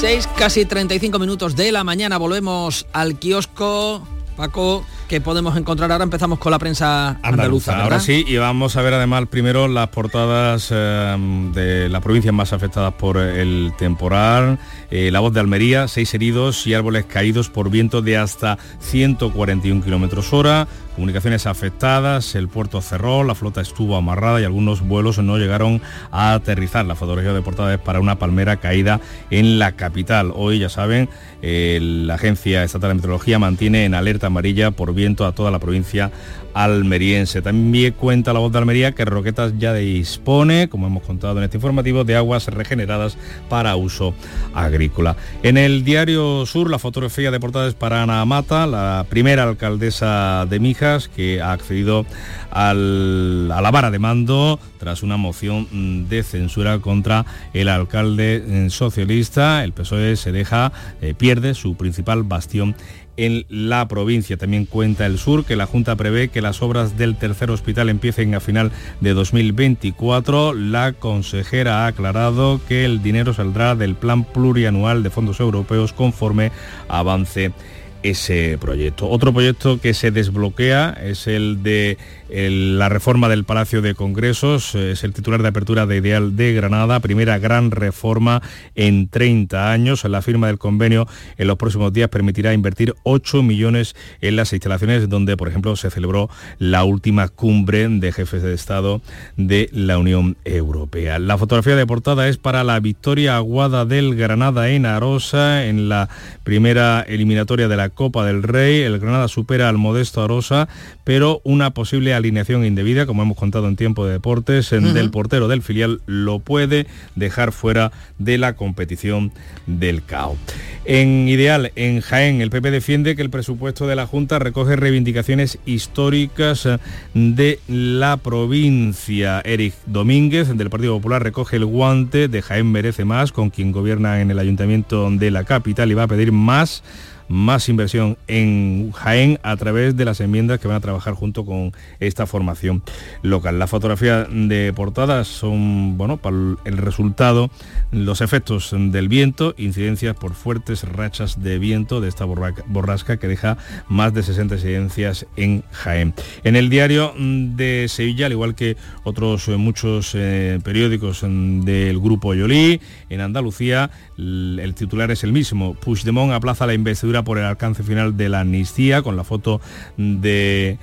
6, casi 35 minutos de la mañana. Volvemos al kiosco. Paco, que podemos encontrar ahora? Empezamos con la prensa andaluza. ¿verdad? Ahora sí, y vamos a ver además primero las portadas eh, de las provincias más afectadas por el temporal. Eh, la voz de Almería, seis heridos y árboles caídos por viento de hasta 141 kilómetros hora. Comunicaciones afectadas, el puerto cerró, la flota estuvo amarrada y algunos vuelos no llegaron a aterrizar. La fotografía de portada es para una palmera caída en la capital. Hoy, ya saben, la Agencia Estatal de Meteorología mantiene en alerta amarilla por viento a toda la provincia almeriense. También cuenta la voz de Almería que Roquetas ya dispone, como hemos contado en este informativo, de aguas regeneradas para uso agrícola. En el diario Sur, la fotografía de portada es para Ana Mata, la primera alcaldesa de Mijas, que ha accedido al- a la vara de mando tras una moción de censura contra el alcalde socialista. El PSOE se deja, eh, pierde su principal bastión en la provincia. También cuenta el sur que la Junta prevé que las obras del tercer hospital empiecen a final de 2024. La consejera ha aclarado que el dinero saldrá del plan plurianual de fondos europeos conforme avance ese proyecto. Otro proyecto que se desbloquea es el de la reforma del Palacio de Congresos, es el titular de apertura de Ideal de Granada, primera gran reforma en 30 años. La firma del convenio en los próximos días permitirá invertir 8 millones en las instalaciones donde, por ejemplo, se celebró la última cumbre de jefes de Estado de la Unión Europea. La fotografía de portada es para la victoria aguada del Granada en Arosa en la primera eliminatoria de la Copa del Rey. El Granada supera al modesto Arosa, pero una posible alineación indebida, como hemos contado en tiempo de deportes, en- del portero del filial lo puede dejar fuera de la competición del CAO. En Ideal, en Jaén, el PP defiende que el presupuesto de la Junta recoge reivindicaciones históricas de la provincia. Eric Domínguez, del Partido Popular, recoge el guante de Jaén merece más, con quien gobierna en el ayuntamiento de la capital y va a pedir más más inversión en Jaén a través de las enmiendas que van a trabajar junto con esta formación local. La fotografía de portada son, bueno, para el resultado, los efectos del viento, incidencias por fuertes rachas de viento de esta borra- borrasca que deja más de 60 incidencias en Jaén. En el diario de Sevilla, al igual que otros eh, muchos eh, periódicos mm, del grupo Yolí, en Andalucía, el titular es el mismo. Puigdemont aplaza la investidura por el alcance final de la amnistía, con la foto de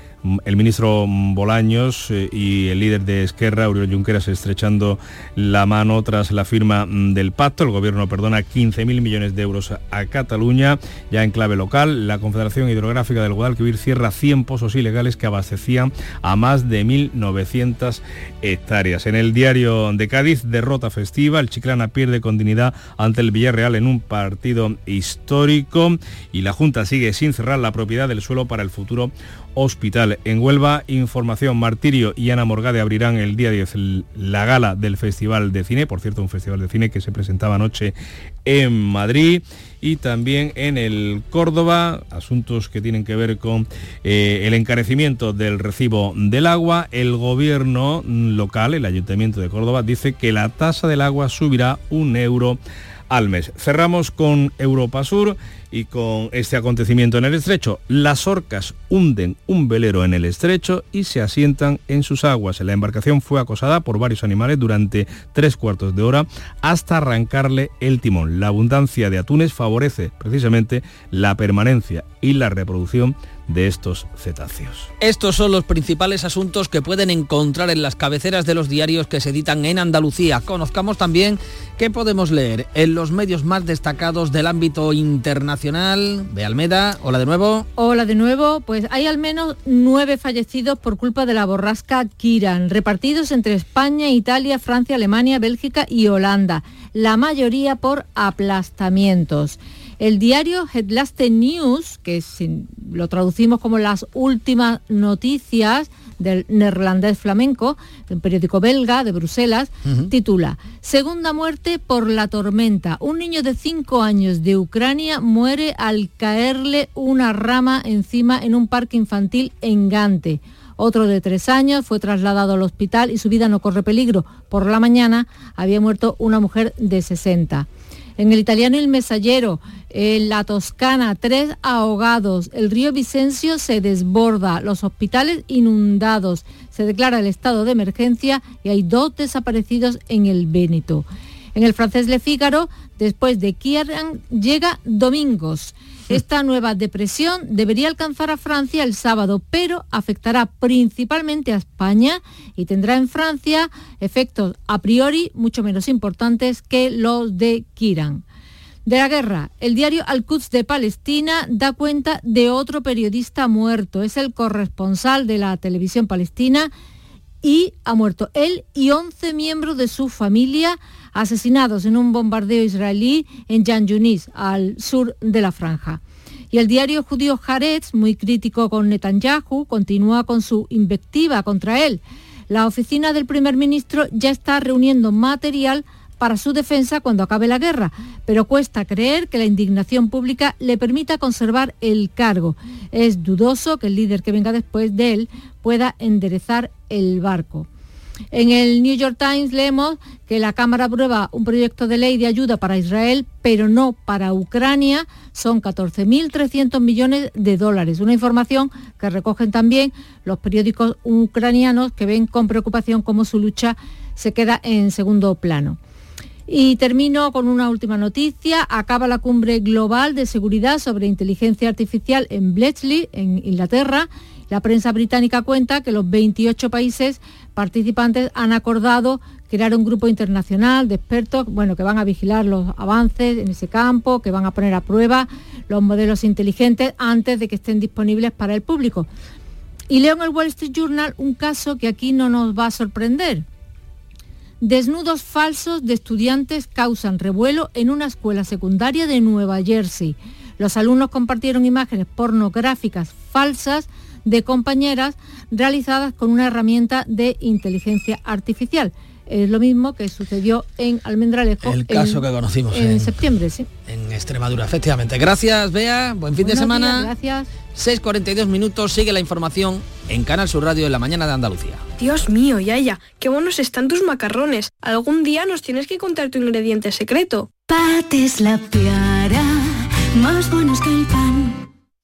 el ministro Bolaños eh, y el líder de Esquerra, Oriol Junqueras, estrechando la mano tras la firma mm, del pacto. El gobierno perdona 15.000 millones de euros a Cataluña. Ya en clave local, la Confederación Hidrográfica del Guadalquivir cierra 100 pozos ilegales que abastecían a más de 1.900 hectáreas. En el diario de Cádiz, derrota festiva. El Chiclana pierde con dignidad ante el Villarreal en un partido histórico y la Junta sigue sin cerrar la propiedad del suelo para el futuro hospital. En Huelva, información, Martirio y Ana Morgade abrirán el día 10 la gala del Festival de Cine, por cierto, un festival de cine que se presentaba anoche en Madrid y también en el Córdoba, asuntos que tienen que ver con eh, el encarecimiento del recibo del agua. El gobierno local, el Ayuntamiento de Córdoba, dice que la tasa del agua subirá un euro al mes. Cerramos con Europa Sur y con este acontecimiento en el estrecho. Las orcas hunden un velero en el estrecho y se asientan en sus aguas. La embarcación fue acosada por varios animales durante tres cuartos de hora hasta arrancarle el timón. La abundancia de atunes favorece precisamente la permanencia y la reproducción de estos cetáceos. Estos son los principales asuntos que pueden encontrar en las cabeceras de los diarios que se editan en Andalucía. Conozcamos también qué podemos leer en los medios más destacados del ámbito internacional. De Almeda, hola de nuevo. Hola de nuevo, pues hay al menos nueve fallecidos por culpa de la borrasca Kiran, repartidos entre España, Italia, Francia, Alemania, Bélgica y Holanda, la mayoría por aplastamientos. El diario Headlaste News, que si lo traducimos como las últimas noticias del neerlandés flamenco, un periódico belga de Bruselas, titula Segunda muerte por la tormenta. Un niño de 5 años de Ucrania muere al caerle una rama encima en un parque infantil en Gante. Otro de tres años fue trasladado al hospital y su vida no corre peligro. Por la mañana había muerto una mujer de 60. En el italiano El Mesallero, en la Toscana, tres ahogados, el río Vicencio se desborda, los hospitales inundados, se declara el estado de emergencia y hay dos desaparecidos en el Véneto. En el francés Le Figaro, después de Kieran, llega Domingos. Esta nueva depresión debería alcanzar a Francia el sábado, pero afectará principalmente a España y tendrá en Francia efectos a priori mucho menos importantes que los de Kiran. De la guerra, el diario Al-Quds de Palestina da cuenta de otro periodista muerto. Es el corresponsal de la televisión palestina y ha muerto él y 11 miembros de su familia asesinados en un bombardeo israelí en Yan Yunis, al sur de la franja. Y el diario judío Haaretz, muy crítico con Netanyahu, continúa con su invectiva contra él. La oficina del primer ministro ya está reuniendo material para su defensa cuando acabe la guerra, pero cuesta creer que la indignación pública le permita conservar el cargo. Es dudoso que el líder que venga después de él pueda enderezar el barco. En el New York Times leemos que la Cámara aprueba un proyecto de ley de ayuda para Israel, pero no para Ucrania. Son 14.300 millones de dólares. Una información que recogen también los periódicos ucranianos que ven con preocupación cómo su lucha se queda en segundo plano. Y termino con una última noticia. Acaba la cumbre global de seguridad sobre inteligencia artificial en Bletchley, en Inglaterra. La prensa británica cuenta que los 28 países participantes han acordado crear un grupo internacional de expertos bueno, que van a vigilar los avances en ese campo, que van a poner a prueba los modelos inteligentes antes de que estén disponibles para el público. Y leo en el Wall Street Journal un caso que aquí no nos va a sorprender. Desnudos falsos de estudiantes causan revuelo en una escuela secundaria de Nueva Jersey. Los alumnos compartieron imágenes pornográficas falsas de compañeras realizadas con una herramienta de inteligencia artificial. Es lo mismo que sucedió en Almendralejo El caso en, que conocimos en en- septiembre, sí. En Extremadura, efectivamente. Gracias, Bea. Buen fin de semana. días, gracias. 6.42 minutos. Sigue la información en Canal Sur Radio en la mañana de Andalucía. Dios mío, Yaya, qué buenos están tus macarrones. Algún día nos tienes que contar tu ingrediente secreto. Pates la piara, más buenos que el pan.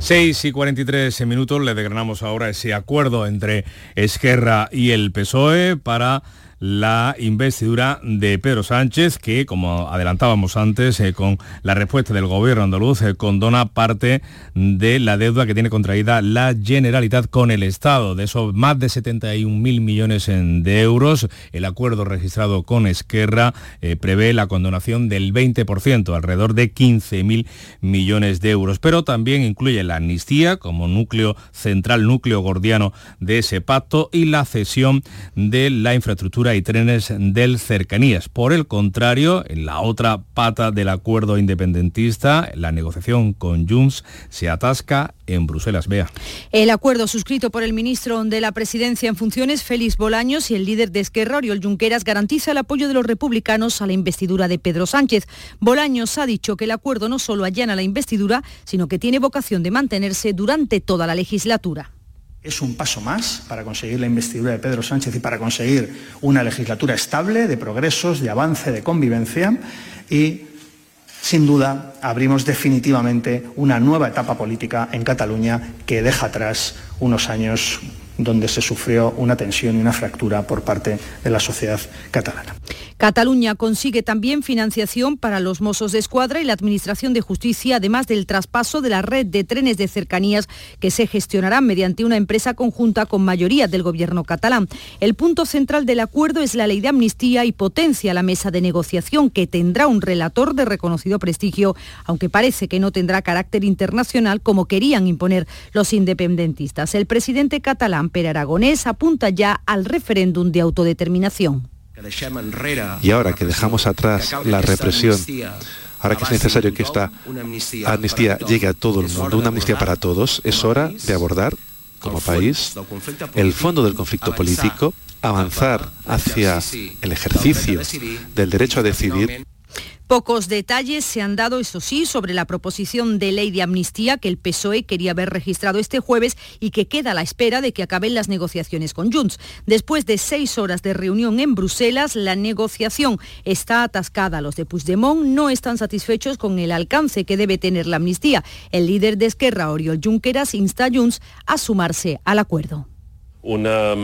6 y 43 minutos le declaramos ahora ese acuerdo entre Esquerra y el PSOE para la investidura de Pedro Sánchez, que como adelantábamos antes, eh, con la respuesta del gobierno andaluz, eh, condona parte de la deuda que tiene contraída la Generalitat con el Estado. De esos más de 71.000 millones de euros, el acuerdo registrado con Esquerra eh, prevé la condonación del 20%, alrededor de 15.000 millones de euros. Pero también incluye la amnistía como núcleo central, núcleo gordiano de ese pacto y la cesión de la infraestructura y trenes del cercanías. Por el contrario, en la otra pata del acuerdo independentista, la negociación con Junts se atasca en Bruselas. Vea. El acuerdo suscrito por el ministro de la Presidencia en funciones, Félix Bolaños, y el líder de Esquerra, Oriol Junqueras, garantiza el apoyo de los republicanos a la investidura de Pedro Sánchez. Bolaños ha dicho que el acuerdo no solo allana la investidura, sino que tiene vocación de mantenerse durante toda la legislatura. Es un paso más para conseguir la investidura de Pedro Sánchez y para conseguir una legislatura estable, de progresos, de avance, de convivencia. Y, sin duda, abrimos definitivamente una nueva etapa política en Cataluña que deja atrás unos años donde se sufrió una tensión y una fractura por parte de la sociedad catalana. Cataluña consigue también financiación para los Mossos de Escuadra y la Administración de Justicia, además del traspaso de la red de trenes de cercanías que se gestionarán mediante una empresa conjunta con mayoría del gobierno catalán. El punto central del acuerdo es la ley de amnistía y potencia la mesa de negociación que tendrá un relator de reconocido prestigio, aunque parece que no tendrá carácter internacional como querían imponer los independentistas. El presidente catalán, Per Aragonés, apunta ya al referéndum de autodeterminación. Y ahora que dejamos atrás la represión, ahora que es necesario que esta amnistía llegue a todo el mundo, una amnistía para todos, es hora de abordar como país el fondo del conflicto político, avanzar hacia el ejercicio del derecho a decidir. Pocos detalles se han dado, eso sí, sobre la proposición de ley de amnistía que el PSOE quería haber registrado este jueves y que queda a la espera de que acaben las negociaciones con Junts. Después de seis horas de reunión en Bruselas, la negociación está atascada. Los de Puigdemont no están satisfechos con el alcance que debe tener la amnistía. El líder de Esquerra, Oriol Junqueras, insta a Junts a sumarse al acuerdo. Una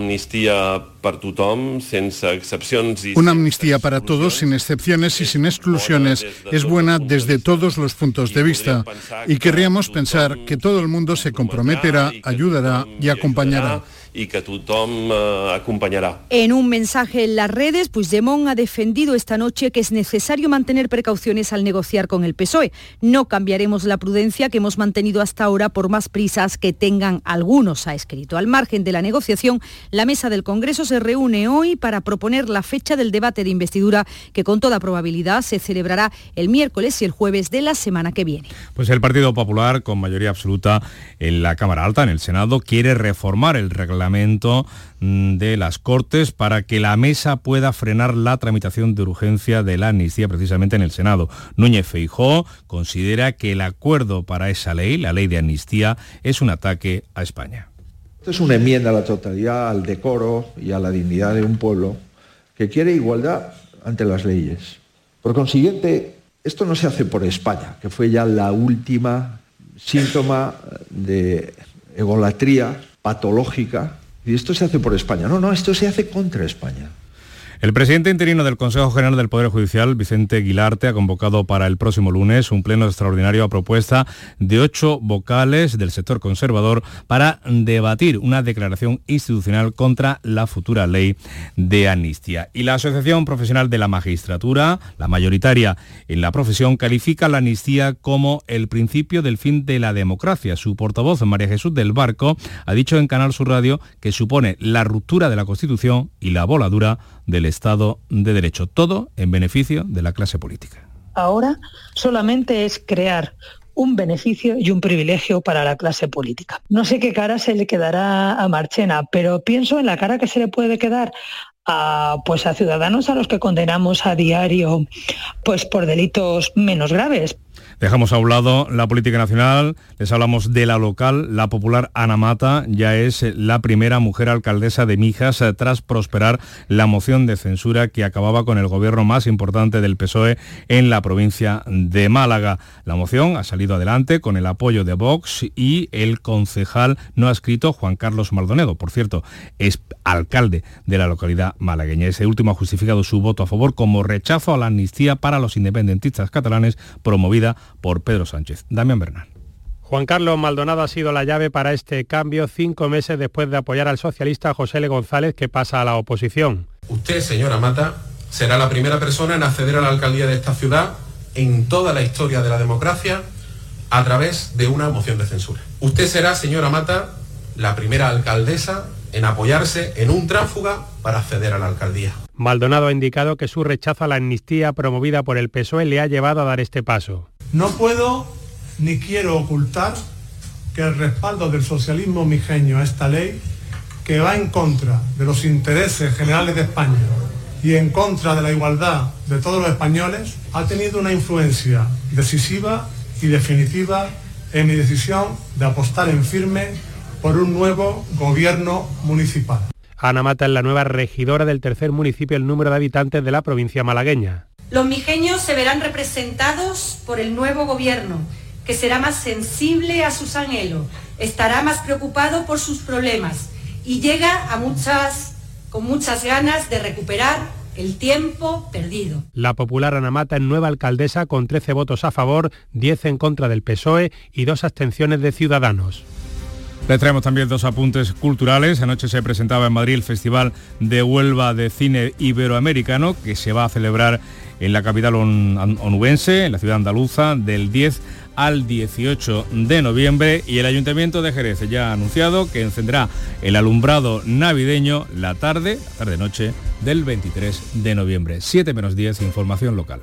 i... Una amnistía para todos, sin excepciones y sin exclusiones, es buena desde todos los puntos de vista. Y querríamos pensar que todo el mundo se comprometerá, ayudará y acompañará. I que tothom eh, acompanyarà. En un mensaje en las redes, Puigdemont ha defendido esta noche que es necesario mantener precauciones al negociar con el PSOE. No cambiaremos la prudencia que hemos mantenido hasta ahora por más prisas que tengan algunos, ha escrito. Al margen de la negociación, la mesa del Congreso se reúne hoy para proponer la fecha del debate de investidura que con toda probabilidad se celebrará el miércoles y el jueves de la semana que viene. Pues el Partido Popular, con mayoría absoluta en la Cámara Alta, en el Senado, quiere reformar el reglamento mm, de las Cortes para que la mesa pueda frenar la tramitación de urgencia de la amnistía precisamente en el Senado. Núñez Feijó considera que el acuerdo para esa ley, la ley de amnistía, es un ataque a España. Esto es una enmienda a la totalidad, al decoro y a la dignidad de un pueblo que quiere igualdad ante las leyes. Por consiguiente, esto no se hace por España, que fue ya la última síntoma de egolatría patológica. Y esto se hace por España. No, no, esto se hace contra España. El presidente interino del Consejo General del Poder Judicial, Vicente Guilarte, ha convocado para el próximo lunes un pleno extraordinario a propuesta de ocho vocales del sector conservador para debatir una declaración institucional contra la futura ley de amnistía. Y la Asociación Profesional de la Magistratura, la mayoritaria en la profesión, califica la amnistía como el principio del fin de la democracia. Su portavoz, María Jesús del Barco, ha dicho en Canal Sur Radio que supone la ruptura de la Constitución y la voladura del Estado de Derecho. Todo en beneficio de la clase política. Ahora solamente es crear un beneficio y un privilegio para la clase política. No sé qué cara se le quedará a Marchena, pero pienso en la cara que se le puede quedar a, pues a ciudadanos a los que condenamos a diario pues por delitos menos graves. Dejamos a un lado la política nacional, les hablamos de la local. La popular Ana Mata ya es la primera mujer alcaldesa de Mijas eh, tras prosperar la moción de censura que acababa con el gobierno más importante del PSOE en la provincia de Málaga. La moción ha salido adelante con el apoyo de Vox y el concejal no escrito Juan Carlos Maldonedo. Por cierto, es alcalde de la localidad malagueña. Ese último ha justificado su voto a favor como rechazo a la amnistía para los independentistas catalanes promovida por Pedro Sánchez. Damián Bernal. Juan Carlos Maldonado ha sido la llave para este cambio cinco meses después de apoyar al socialista José L. González que pasa a la oposición. Usted, señora Mata, será la primera persona en acceder a la alcaldía de esta ciudad en toda la historia de la democracia a través de una moción de censura. Usted será, señora Mata, la primera alcaldesa en apoyarse en un tránsfuga para acceder a la alcaldía. Maldonado ha indicado que su rechazo a la amnistía promovida por el PSOE le ha llevado a dar este paso. No puedo ni quiero ocultar que el respaldo del socialismo mijeño a esta ley, que va en contra de los intereses generales de España y en contra de la igualdad de todos los españoles, ha tenido una influencia decisiva y definitiva en mi decisión de apostar en firme por un nuevo gobierno municipal. Ana Mata es la nueva regidora del tercer municipio el número de habitantes de la provincia malagueña. Los mijeños se verán representados por el nuevo gobierno, que será más sensible a sus anhelos, estará más preocupado por sus problemas y llega a muchas, con muchas ganas de recuperar el tiempo perdido. La popular Ana Mata es nueva alcaldesa con 13 votos a favor, 10 en contra del PSOE y dos abstenciones de Ciudadanos. Les traemos también dos apuntes culturales. Anoche se presentaba en Madrid el Festival de Huelva de Cine Iberoamericano, que se va a celebrar en la capital on- onubense, en la ciudad andaluza, del 10 al 18 de noviembre. Y el Ayuntamiento de Jerez ya ha anunciado que encenderá el alumbrado navideño la tarde, tarde-noche del 23 de noviembre. 7 menos 10, información local.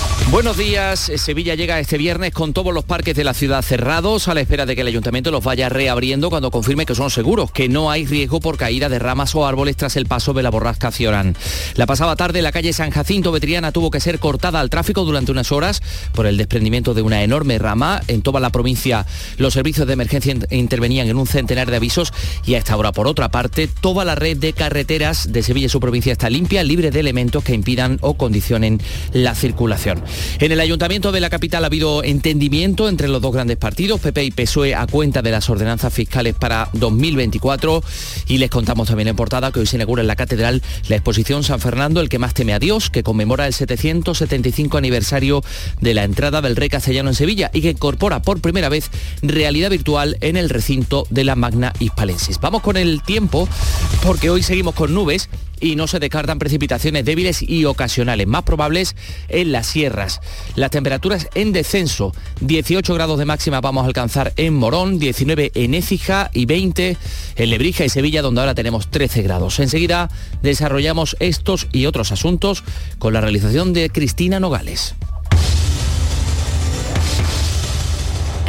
Buenos días. Eh, Sevilla llega este viernes con todos los parques de la ciudad cerrados a la espera de que el ayuntamiento los vaya reabriendo cuando confirme que son seguros, que no hay riesgo por caída de ramas o árboles tras el paso de la borrasca Cioran. La pasada tarde la calle San Jacinto Vetriana tuvo que ser cortada al tráfico durante unas horas por el desprendimiento de una enorme rama. En toda la provincia los servicios de emergencia in- intervenían en un centenar de avisos y a esta hora por otra parte toda la red de carreteras de Sevilla y su provincia está limpia, libre de elementos que impidan o condicionen la circulación. En el ayuntamiento de la capital ha habido entendimiento entre los dos grandes partidos, PP y PSOE, a cuenta de las ordenanzas fiscales para 2024. Y les contamos también en portada que hoy se inaugura en la catedral la exposición San Fernando, el que más teme a Dios, que conmemora el 775 aniversario de la entrada del rey castellano en Sevilla y que incorpora por primera vez realidad virtual en el recinto de la Magna Hispalensis. Vamos con el tiempo, porque hoy seguimos con nubes y no se descartan precipitaciones débiles y ocasionales, más probables en las sierras. Las temperaturas en descenso, 18 grados de máxima vamos a alcanzar en Morón, 19 en Écija y 20 en Lebrija y Sevilla, donde ahora tenemos 13 grados. Enseguida desarrollamos estos y otros asuntos con la realización de Cristina Nogales.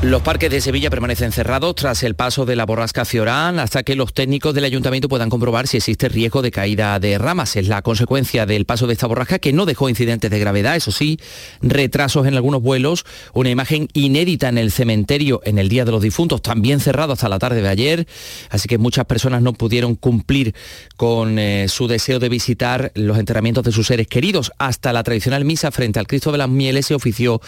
Los parques de Sevilla permanecen cerrados tras el paso de la borrasca Ciorán hasta que los técnicos del ayuntamiento puedan comprobar si existe riesgo de caída de ramas. Es la consecuencia del paso de esta borrasca que no dejó incidentes de gravedad, eso sí, retrasos en algunos vuelos, una imagen inédita en el cementerio en el Día de los Difuntos, también cerrado hasta la tarde de ayer, así que muchas personas no pudieron cumplir con eh, su deseo de visitar los enterramientos de sus seres queridos. Hasta la tradicional misa frente al Cristo de las Mieles se ofició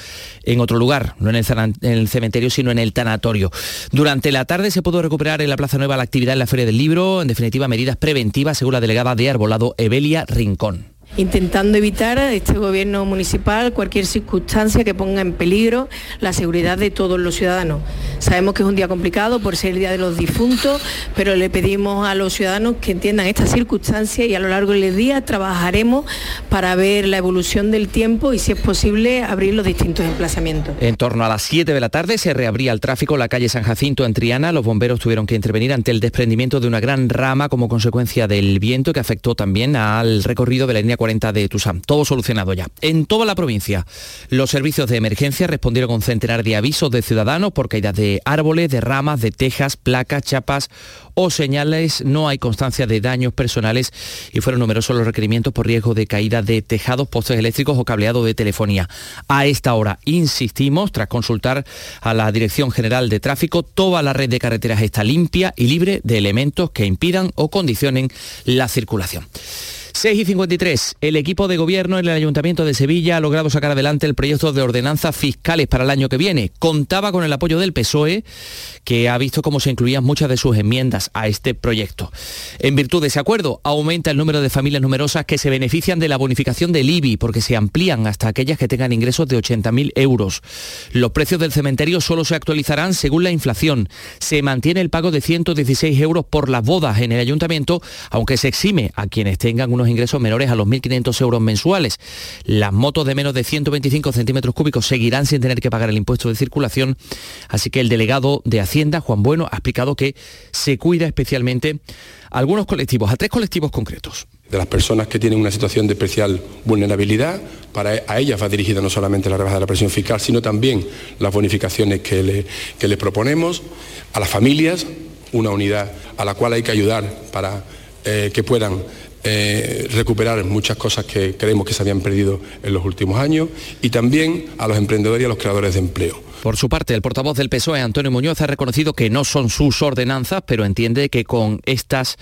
en otro lugar, no en el, cenan- en el cementerio, sino en el tanatorio. Durante la tarde se pudo recuperar en la Plaza Nueva la actividad en la Feria del Libro, en definitiva medidas preventivas, según la delegada de Arbolado, Evelia Rincón. Intentando evitar a este gobierno municipal cualquier circunstancia que ponga en peligro la seguridad de todos los ciudadanos. Sabemos que es un día complicado por ser el Día de los Difuntos, pero le pedimos a los ciudadanos que entiendan estas circunstancias y a lo largo del día trabajaremos para ver la evolución del tiempo y si es posible abrir los distintos emplazamientos. En torno a las 7 de la tarde se reabría el tráfico en la calle San Jacinto en Triana. Los bomberos tuvieron que intervenir ante el desprendimiento de una gran rama como consecuencia del viento que afectó también al recorrido de la línea 40 de Tusam. Todo solucionado ya. En toda la provincia, los servicios de emergencia respondieron con centenar de avisos de ciudadanos por caídas de árboles, de ramas, de tejas, placas, chapas o señales. No hay constancia de daños personales y fueron numerosos los requerimientos por riesgo de caída de tejados, postes eléctricos o cableado de telefonía. A esta hora, insistimos, tras consultar a la Dirección General de Tráfico, toda la red de carreteras está limpia y libre de elementos que impidan o condicionen la circulación. 6 y 53. El equipo de gobierno en el Ayuntamiento de Sevilla ha logrado sacar adelante el proyecto de ordenanzas fiscales para el año que viene. Contaba con el apoyo del PSOE, que ha visto cómo se incluían muchas de sus enmiendas a este proyecto. En virtud de ese acuerdo, aumenta el número de familias numerosas que se benefician de la bonificación del IBI, porque se amplían hasta aquellas que tengan ingresos de 80.000 euros. Los precios del cementerio solo se actualizarán según la inflación. Se mantiene el pago de 116 euros por las bodas en el ayuntamiento, aunque se exime a quienes tengan unos ingresos menores a los 1.500 euros mensuales. Las motos de menos de 125 centímetros cúbicos seguirán sin tener que pagar el impuesto de circulación, así que el delegado de Hacienda, Juan Bueno, ha explicado que se cuida especialmente a algunos colectivos, a tres colectivos concretos. de las personas que tienen una situación de especial vulnerabilidad. Para a ellas va dirigida no solamente la rebaja de la presión fiscal, sino también las bonificaciones que, le- que les proponemos. A las familias, una unidad a la cual hay que ayudar para eh, que puedan eh, recuperar muchas cosas que creemos que se habían perdido en los últimos años. Y también a los emprendedores y a los creadores de empleo. Por su parte, el portavoz del PSOE, Antonio Muñoz, ha reconocido que no son sus ordenanzas, pero entiende que con estas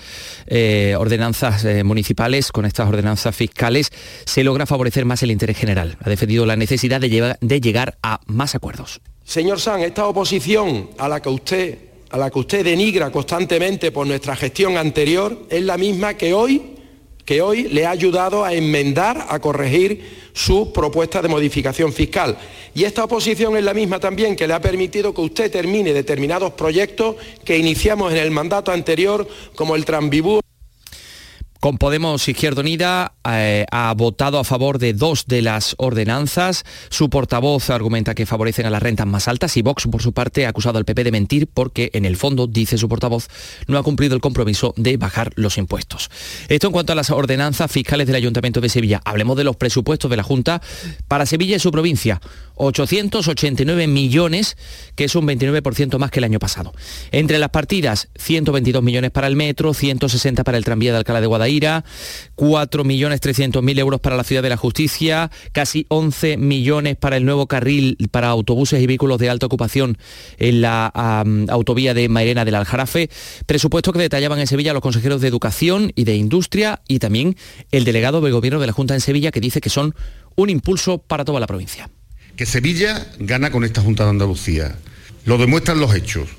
eh, ordenanzas eh, municipales, con estas ordenanzas fiscales, se logra favorecer más el interés general. Ha defendido la necesidad de, lleva- de llegar a más acuerdos. Señor San, esta oposición a la que usted a la que usted denigra constantemente por nuestra gestión anterior es la misma que hoy que hoy le ha ayudado a enmendar, a corregir su propuesta de modificación fiscal. Y esta oposición es la misma también que le ha permitido que usted termine determinados proyectos que iniciamos en el mandato anterior, como el Transbibú. Con Podemos Izquierda Unida eh, ha votado a favor de dos de las ordenanzas. Su portavoz argumenta que favorecen a las rentas más altas y Vox, por su parte, ha acusado al PP de mentir porque, en el fondo, dice su portavoz, no ha cumplido el compromiso de bajar los impuestos. Esto en cuanto a las ordenanzas fiscales del Ayuntamiento de Sevilla. Hablemos de los presupuestos de la Junta para Sevilla y su provincia. 889 millones, que es un 29% más que el año pasado. Entre las partidas, 122 millones para el metro, 160 para el tranvía de Alcalá de Guadaira, 4.300.000 euros para la Ciudad de la Justicia, casi 11 millones para el nuevo carril para autobuses y vehículos de alta ocupación en la autovía de Mairena del Aljarafe, presupuesto que detallaban en Sevilla los consejeros de Educación y de Industria y también el delegado del Gobierno de la Junta en Sevilla que dice que son un impulso para toda la provincia. Que Sevilla gana con esta Junta de Andalucía. Lo demuestran los hechos.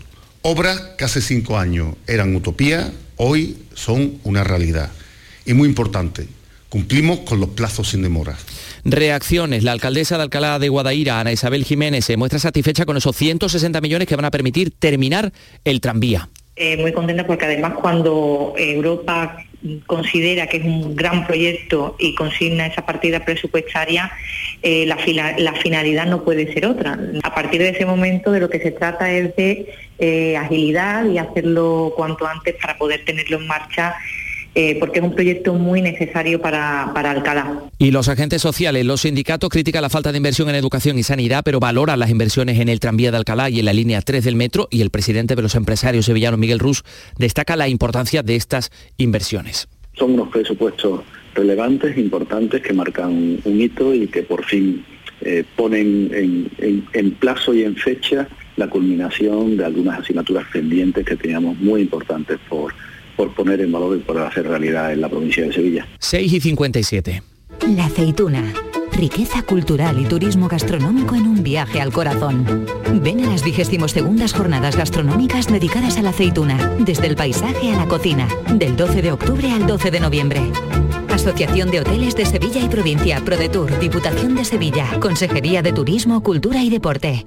Obras que hace cinco años eran utopía, hoy son una realidad. Y muy importante, cumplimos con los plazos sin demoras. Reacciones. La alcaldesa de Alcalá de Guadaira, Ana Isabel Jiménez, se muestra satisfecha con esos 160 millones que van a permitir terminar el tranvía. Eh, muy contenta porque además cuando Europa considera que es un gran proyecto y consigna esa partida presupuestaria, eh, la, la finalidad no puede ser otra. A partir de ese momento de lo que se trata es de eh, agilidad y hacerlo cuanto antes para poder tenerlo en marcha, eh, porque es un proyecto muy necesario para, para Alcalá. Y los agentes sociales, los sindicatos critican la falta de inversión en educación y sanidad, pero valoran las inversiones en el tranvía de Alcalá y en la línea 3 del metro. Y el presidente de los empresarios sevillanos, Miguel Rus, destaca la importancia de estas inversiones. Son unos presupuestos relevantes, importantes, que marcan un hito y que por fin eh, ponen en, en- en plazo y en fecha la culminación de algunas asignaturas pendientes que teníamos muy importantes por, por poner en valor y por hacer realidad en la provincia de Sevilla. 6 y 57. La aceituna. Riqueza cultural y turismo gastronómico en un viaje al corazón. Ven a las 22 jornadas gastronómicas dedicadas a la aceituna, desde el paisaje a la cocina, del 12 de octubre al 12 de noviembre. Asociación de Hoteles de Sevilla y Provincia, ProDetour, Diputación de Sevilla, Consejería de Turismo, Cultura y Deporte.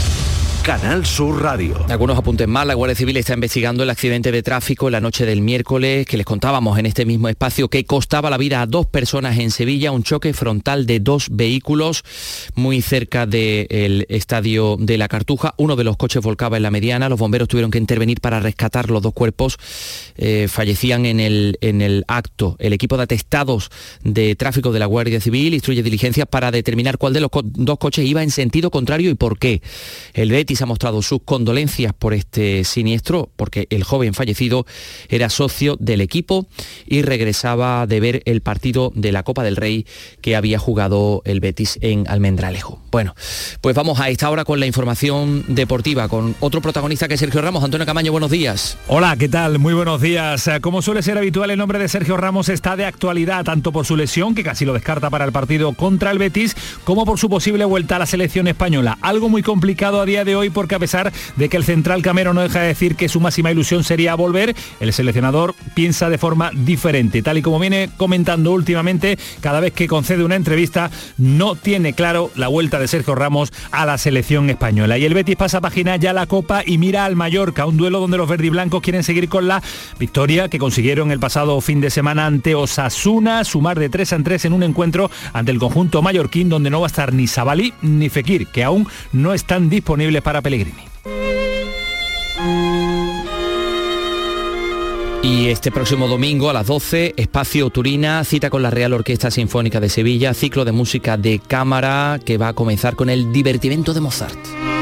Canal Sur Radio. Algunos apuntes más, la Guardia Civil está investigando el accidente de tráfico la noche del miércoles que les contábamos en este mismo espacio que costaba la vida a dos personas en Sevilla, un choque frontal de dos vehículos muy cerca del estadio de la Cartuja. Uno de los coches volcaba en la mediana, los bomberos tuvieron que intervenir para rescatar los dos cuerpos, eh, fallecían en el, en el acto. El equipo de atestados de tráfico de la Guardia Civil instruye diligencias para determinar cuál de los dos coches iba en sentido contrario y por qué. El ha mostrado sus condolencias por este siniestro, porque el joven fallecido era socio del equipo y regresaba de ver el partido de la Copa del Rey que había jugado el Betis en Almendralejo. Bueno, pues vamos a esta hora con la información deportiva, con otro protagonista que es Sergio Ramos. Antonio Camaño, buenos días. Hola, ¿qué tal? Muy buenos días. Como suele ser habitual, el nombre de Sergio Ramos está de actualidad, tanto por su lesión, que casi lo descarta para el partido contra el Betis, como por su posible vuelta a la selección española. Algo muy complicado a día de hoy porque a pesar de que el central Camero no deja de decir que su máxima ilusión sería volver, el seleccionador piensa de forma diferente. Tal y como viene comentando últimamente, cada vez que concede una entrevista, no tiene claro la vuelta de Sergio Ramos a la selección española. Y el Betis pasa página ya la Copa y mira al Mallorca, un duelo donde los verdiblancos quieren seguir con la victoria que consiguieron el pasado fin de semana ante Osasuna, sumar de 3 en 3 en un encuentro ante el conjunto mallorquín donde no va a estar ni Sabalí ni Fekir, que aún no están disponibles para Pellegrini. Y este próximo domingo a las 12, Espacio Turina, cita con la Real Orquesta Sinfónica de Sevilla, ciclo de música de cámara que va a comenzar con el divertimento de Mozart.